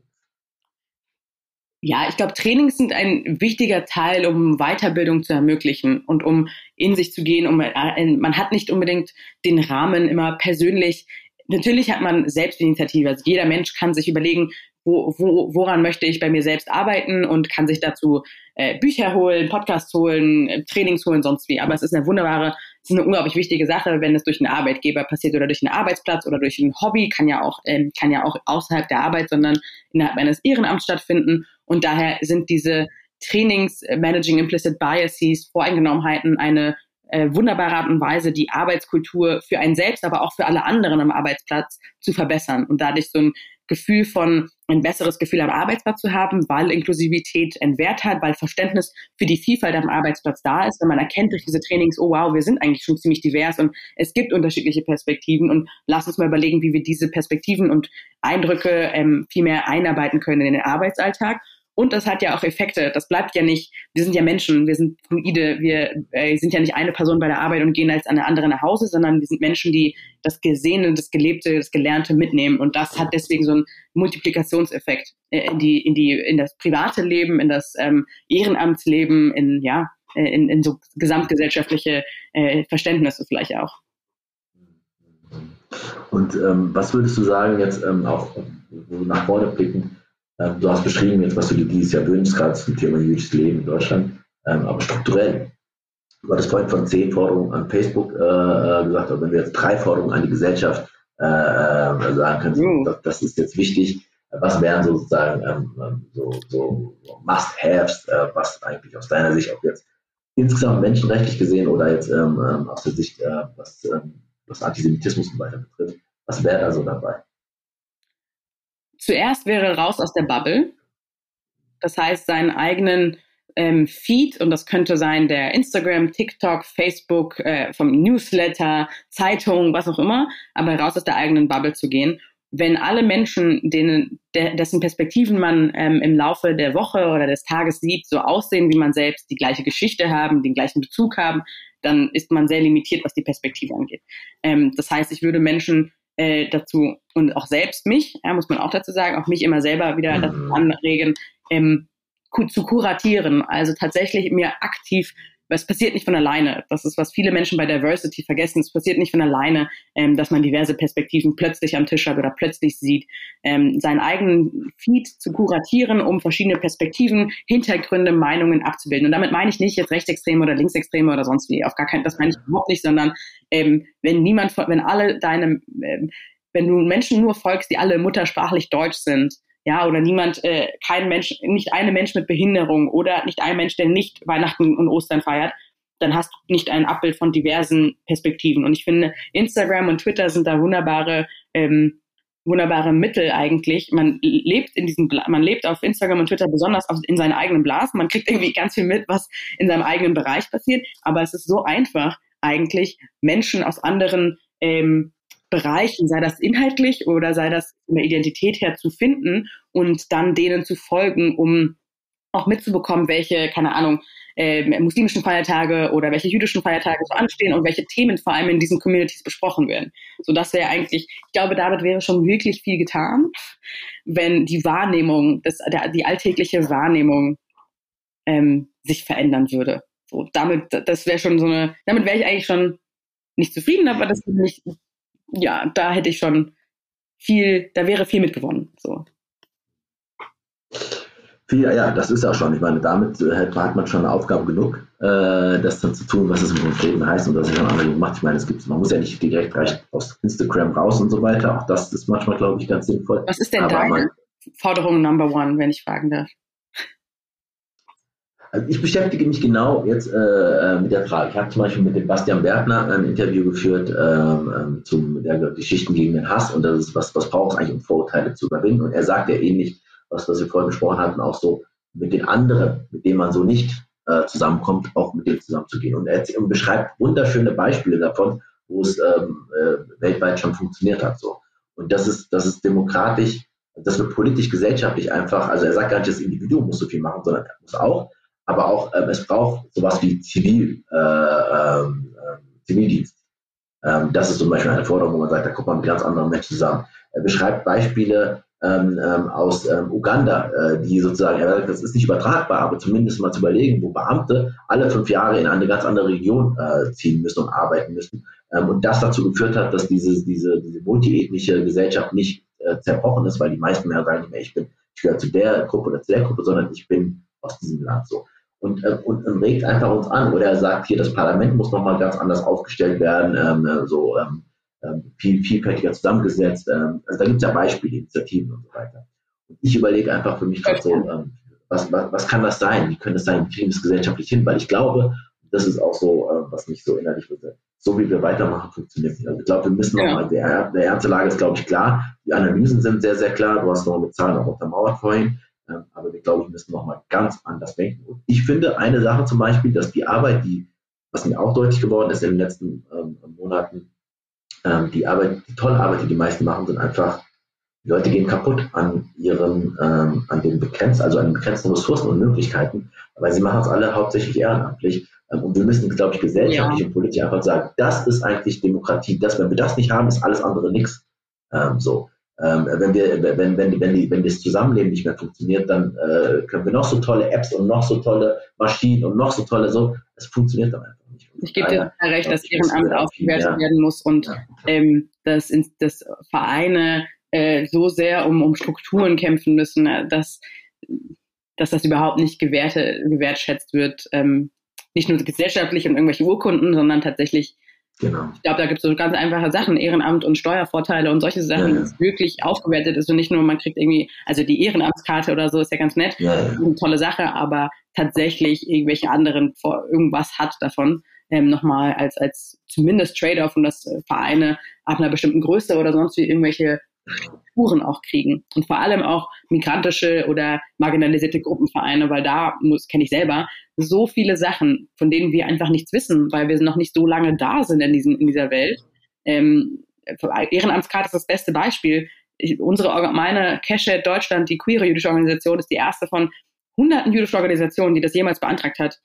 Ja, ich glaube, Trainings sind ein wichtiger Teil, um Weiterbildung zu ermöglichen und um in sich zu gehen. Um, äh, man hat nicht unbedingt den Rahmen immer persönlich natürlich hat man Selbstinitiative. Also jeder Mensch kann sich überlegen, wo, wo, woran möchte ich bei mir selbst arbeiten und kann sich dazu äh, Bücher holen, Podcasts holen, äh, Trainings holen, sonst wie. Aber es ist eine wunderbare, es ist eine unglaublich wichtige Sache, wenn es durch einen Arbeitgeber passiert oder durch einen Arbeitsplatz oder durch ein Hobby, kann ja auch, ähm, kann ja auch außerhalb der Arbeit, sondern innerhalb eines Ehrenamts stattfinden. Und daher sind diese Trainings, äh, Managing Implicit Biases, Voreingenommenheiten eine äh, wunderbare Art und Weise, die Arbeitskultur für einen selbst, aber auch für alle anderen am Arbeitsplatz zu verbessern und dadurch so ein Gefühl von, ein besseres Gefühl am Arbeitsplatz zu haben, weil Inklusivität einen Wert hat, weil Verständnis für die Vielfalt am Arbeitsplatz da ist, wenn man erkennt durch diese Trainings, oh wow, wir sind eigentlich schon ziemlich divers und es gibt unterschiedliche Perspektiven und lass uns mal überlegen, wie wir diese Perspektiven und Eindrücke ähm, viel mehr einarbeiten können in den Arbeitsalltag und das hat ja auch Effekte. Das bleibt ja nicht, wir sind ja Menschen, wir sind fluide, wir äh, sind ja nicht eine Person bei der Arbeit und gehen als eine andere nach Hause, sondern wir sind Menschen, die das Gesehene, das Gelebte, das Gelernte mitnehmen. Und das hat deswegen so einen Multiplikationseffekt äh, in die, in die, in das private Leben, in das ähm, Ehrenamtsleben, in, ja, äh, in, in so gesamtgesellschaftliche äh, Verständnisse vielleicht auch. Und ähm, was würdest du sagen jetzt ähm, auch nach vorne blicken? Ähm, du hast beschrieben jetzt, was du dir dieses Jahr wünschst, gerade zum Thema jüdisches Leben in Deutschland, ähm, aber strukturell. Du hattest vorhin von zehn Forderungen an Facebook äh, äh, gesagt, aber wenn wir jetzt drei Forderungen an die Gesellschaft äh, sagen können, mhm. das, ist jetzt wichtig, was wären sozusagen ähm, so, so Must-Haves, was eigentlich aus deiner Sicht auch jetzt insgesamt menschenrechtlich gesehen oder jetzt aus der Sicht, was, was Antisemitismus und weiter betrifft, was wäre da so dabei? Zuerst wäre raus aus der Bubble. Das heißt, seinen eigenen ähm, Feed, und das könnte sein der Instagram, TikTok, Facebook, äh, vom Newsletter, Zeitung, was auch immer, aber raus aus der eigenen Bubble zu gehen. Wenn alle Menschen, denen, de, dessen Perspektiven man ähm, im Laufe der Woche oder des Tages sieht, so aussehen wie man selbst, die gleiche Geschichte haben, den gleichen Bezug haben, dann ist man sehr limitiert, was die Perspektive angeht. Ähm, das heißt, ich würde Menschen äh, dazu und auch selbst mich, ja, muss man auch dazu sagen, auch mich immer selber wieder dazu mhm. anregen, ähm, zu kuratieren, also tatsächlich mir aktiv es passiert nicht von alleine. Das ist, was viele Menschen bei Diversity vergessen. Es passiert nicht von alleine, ähm, dass man diverse Perspektiven plötzlich am Tisch hat oder plötzlich sieht. Ähm, seinen eigenen Feed zu kuratieren, um verschiedene Perspektiven, Hintergründe, Meinungen abzubilden. Und damit meine ich nicht jetzt Rechtsextreme oder Linksextreme oder sonst wie. Auf gar keinen, das meine ich überhaupt nicht, sondern ähm, wenn niemand, wenn alle deine, ähm, wenn du Menschen nur folgst, die alle muttersprachlich deutsch sind, ja, oder niemand, äh, kein Mensch, nicht eine Mensch mit Behinderung oder nicht ein Mensch, der nicht Weihnachten und Ostern feiert, dann hast du nicht ein Abbild von diversen Perspektiven. Und ich finde, Instagram und Twitter sind da wunderbare, ähm, wunderbare Mittel eigentlich. Man lebt in diesem, man lebt auf Instagram und Twitter besonders auf, in seinen eigenen Blasen. Man kriegt irgendwie ganz viel mit, was in seinem eigenen Bereich passiert. Aber es ist so einfach, eigentlich Menschen aus anderen ähm, Bereichen, sei das inhaltlich oder sei das in der Identität her zu finden und dann denen zu folgen, um auch mitzubekommen, welche, keine Ahnung, äh, muslimischen Feiertage oder welche jüdischen Feiertage so anstehen und welche Themen vor allem in diesen Communities besprochen werden. So das wäre eigentlich, ich glaube, damit wäre schon wirklich viel getan, wenn die Wahrnehmung, das, der, die alltägliche Wahrnehmung ähm, sich verändern würde. So damit, das wäre schon so eine, damit wäre ich eigentlich schon nicht zufrieden, aber das würde mich ja, da hätte ich schon viel, da wäre viel mitgewonnen. So. Viel, ja, das ist auch schon. Ich meine, damit hat man schon eine Aufgabe genug, äh, das dann zu tun, was es im Konkreten heißt und was ich schon andere gemacht. Ich meine, es gibt, man muss ja nicht direkt aus Instagram raus und so weiter. Auch das ist manchmal, glaube ich, ganz sinnvoll. Was ist denn Aber deine man, Forderung Number One, wenn ich fragen darf? Also ich beschäftige mich genau jetzt äh, äh, mit der Frage. Ich habe zum Beispiel mit dem Bastian Bergner ein Interview geführt ähm, ähm zum der Geschichten gegen den Hass und das ist was, was braucht es eigentlich, um Vorurteile zu überwinden. Und er sagt ja ähnlich, was, was wir vorhin besprochen hatten, auch so mit den anderen, mit denen man so nicht äh, zusammenkommt, auch mit denen zusammenzugehen. Und er beschreibt wunderschöne Beispiele davon, wo es ähm, äh, weltweit schon funktioniert hat. So. Und das ist, das ist demokratisch, das wird politisch, gesellschaftlich einfach, also er sagt gar nicht, das Individuum muss so viel machen, sondern er muss auch aber auch ähm, es braucht sowas wie Zivil, äh, ähm, äh, Zivildienst. Ähm, das ist zum Beispiel eine Forderung, wo man sagt, da kommt man mit ganz anderen Menschen zusammen. Er beschreibt Beispiele ähm, ähm, aus ähm, Uganda, äh, die sozusagen, er sagt, das ist nicht übertragbar, aber zumindest mal zu überlegen, wo Beamte alle fünf Jahre in eine ganz andere Region äh, ziehen müssen und arbeiten müssen. Ähm, und das dazu geführt hat, dass diese, diese, diese multiethnische Gesellschaft nicht äh, zerbrochen ist, weil die meisten mehr sagen ich bin, ich gehöre zu der Gruppe oder zu der Gruppe, sondern ich bin aus diesem Land so und, äh, und, und, regt einfach uns an. Oder er sagt hier, das Parlament muss nochmal ganz anders aufgestellt werden, ähm, äh, so ähm, ähm, viel, vielfältiger zusammengesetzt. Ähm, also da gibt es ja Beispiele, Initiativen und so weiter. Und ich überlege einfach für mich gerade so, ähm, was, was, was kann das sein? Wie könnte es sein? Wie kriegen wir es gesellschaftlich hin? Weil ich glaube, das ist auch so, äh, was mich so innerlich wird. So wie wir weitermachen, funktioniert nicht. Also ich glaube, wir müssen ja. nochmal, der, der ernste Lage ist, glaube ich, klar. Die Analysen sind sehr, sehr klar. Du hast noch eine Zahl noch untermauert vorhin. Ähm, aber wir, glaube ich, müssen nochmal ganz anders denken. Und ich finde eine Sache zum Beispiel, dass die Arbeit, die, was mir auch deutlich geworden ist in den letzten ähm, Monaten, ähm, die Arbeit, die tolle Arbeit, die die meisten machen, sind einfach, die Leute gehen kaputt an ihren, ähm, an den begrenzten, also an den begrenzten Ressourcen und Möglichkeiten, weil sie machen es alle hauptsächlich ehrenamtlich. Ähm, und wir müssen, glaube ich, gesellschaftlich ja. und politisch einfach sagen, das ist eigentlich Demokratie. Das, wenn wir das nicht haben, ist alles andere nichts. Ähm, so. Ähm, wenn wir, wenn, wenn, wenn, die, wenn das Zusammenleben nicht mehr funktioniert, dann äh, können wir noch so tolle Apps und noch so tolle Maschinen und noch so tolle so, es funktioniert dann einfach nicht. ich gebe dir recht, dass Ehrenamt aufgewertet ja. werden muss und ja. ähm, dass, dass Vereine äh, so sehr um, um Strukturen kämpfen müssen, äh, dass, dass das überhaupt nicht gewährte, gewertschätzt wird. Ähm, nicht nur gesellschaftlich und irgendwelche Urkunden, sondern tatsächlich Genau. Ich glaube, da gibt es so ganz einfache Sachen, Ehrenamt und Steuervorteile und solche Sachen, ja, ja. das wirklich aufgewertet ist und nicht nur, man kriegt irgendwie, also die Ehrenamtskarte oder so ist ja ganz nett, ja, eine tolle Sache, aber tatsächlich irgendwelche anderen vor irgendwas hat davon, ähm, nochmal als, als zumindest Trade-off und das äh, Vereine ab einer bestimmten Größe oder sonst wie irgendwelche Spuren auch kriegen. Und vor allem auch migrantische oder marginalisierte Gruppenvereine, weil da muss, kenne ich selber, so viele Sachen, von denen wir einfach nichts wissen, weil wir noch nicht so lange da sind in, diesen, in dieser Welt. Ähm, Ehrenamtskarte ist das beste Beispiel. Ich, unsere, meine Keshet Deutschland, die queere jüdische Organisation, ist die erste von hunderten jüdischen Organisationen, die das jemals beantragt hat,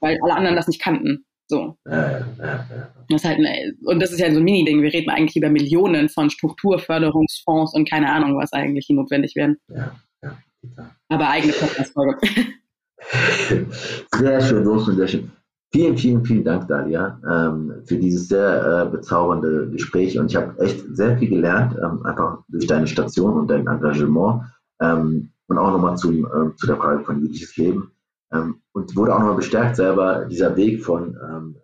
weil alle anderen das nicht kannten. So. Das halt eine, und das ist ja so ein Mini-Ding. Wir reden eigentlich über Millionen von Strukturförderungsfonds und keine Ahnung, was eigentlich hier notwendig wären. Ja, ja, Aber eigene Podcast-Folge. [laughs] sehr schön, so sehr schön. Vielen, vielen, vielen Dank, Dalia, ähm, für dieses sehr äh, bezaubernde Gespräch. Und ich habe echt sehr viel gelernt, ähm, einfach durch deine Station und dein Engagement. Ähm, und auch nochmal zum, äh, zu der Frage von jüdisches Leben. Ähm, und wurde auch nochmal bestärkt selber dieser Weg von ähm,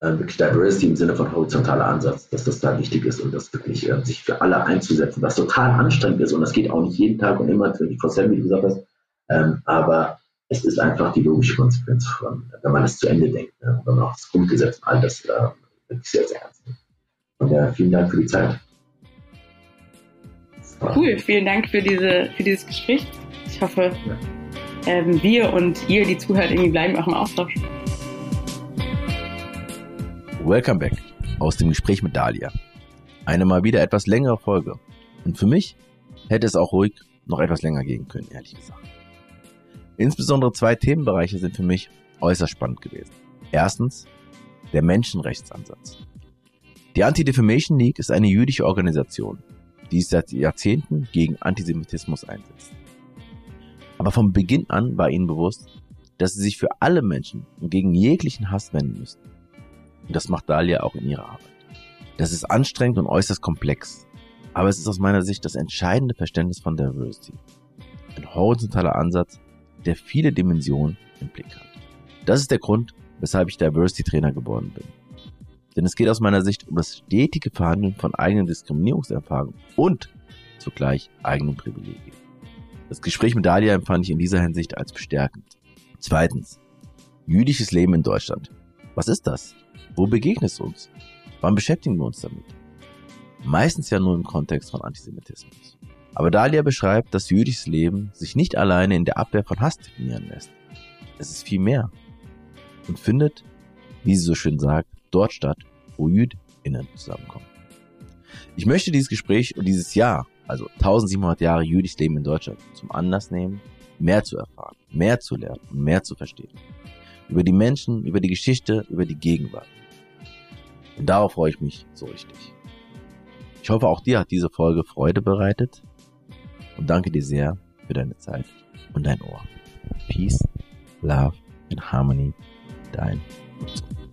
äh, wirklich Diversity im Sinne von horizontaler Ansatz, dass das da wichtig ist und das wirklich äh, sich für alle einzusetzen, was total anstrengend ist und das geht auch nicht jeden Tag und immer 24-7, wie du gesagt hast, ähm, aber es ist einfach die logische Konsequenz von, wenn man es zu Ende denkt, ne? wenn man auch das Grundgesetz und all das äh, wirklich sehr, sehr ernst nimmt. Und ja, vielen Dank für die Zeit. Cool, vielen Dank für, diese, für dieses Gespräch. Ich hoffe, ähm, wir und ihr, die zuhört, irgendwie bleiben auch im Austausch. Welcome back aus dem Gespräch mit Dalia. Eine mal wieder etwas längere Folge. Und für mich hätte es auch ruhig noch etwas länger gehen können, ehrlich gesagt. Insbesondere zwei Themenbereiche sind für mich äußerst spannend gewesen. Erstens, der Menschenrechtsansatz. Die Anti-Defamation League ist eine jüdische Organisation, die sich seit Jahrzehnten gegen Antisemitismus einsetzt. Aber von Beginn an war ihnen bewusst, dass sie sich für alle Menschen und gegen jeglichen Hass wenden müssen. Und das macht Dalia auch in ihrer Arbeit. Das ist anstrengend und äußerst komplex. Aber es ist aus meiner Sicht das entscheidende Verständnis von Diversity. Ein horizontaler Ansatz, der viele Dimensionen im Blick hat. Das ist der Grund, weshalb ich Diversity Trainer geworden bin. Denn es geht aus meiner Sicht um das stetige Verhandeln von eigenen Diskriminierungserfahrungen und zugleich eigenen Privilegien. Das Gespräch mit Dalia empfand ich in dieser Hinsicht als bestärkend. Zweitens. Jüdisches Leben in Deutschland. Was ist das? Wo begegnet es uns? Wann beschäftigen wir uns damit? Meistens ja nur im Kontext von Antisemitismus. Aber Dalia beschreibt, dass jüdisches Leben sich nicht alleine in der Abwehr von Hass definieren lässt. Es ist viel mehr. Und findet, wie sie so schön sagt, dort statt, wo JüdInnen zusammenkommen. Ich möchte dieses Gespräch und dieses Jahr, also 1700 Jahre jüdisches Leben in Deutschland, zum Anlass nehmen, mehr zu erfahren, mehr zu lernen und mehr zu verstehen. Über die Menschen, über die Geschichte, über die Gegenwart. Und darauf freue ich mich so richtig. Ich hoffe, auch dir hat diese Folge Freude bereitet und danke dir sehr für deine Zeit und dein Ohr. Peace, Love and Harmony, dein Nutzung.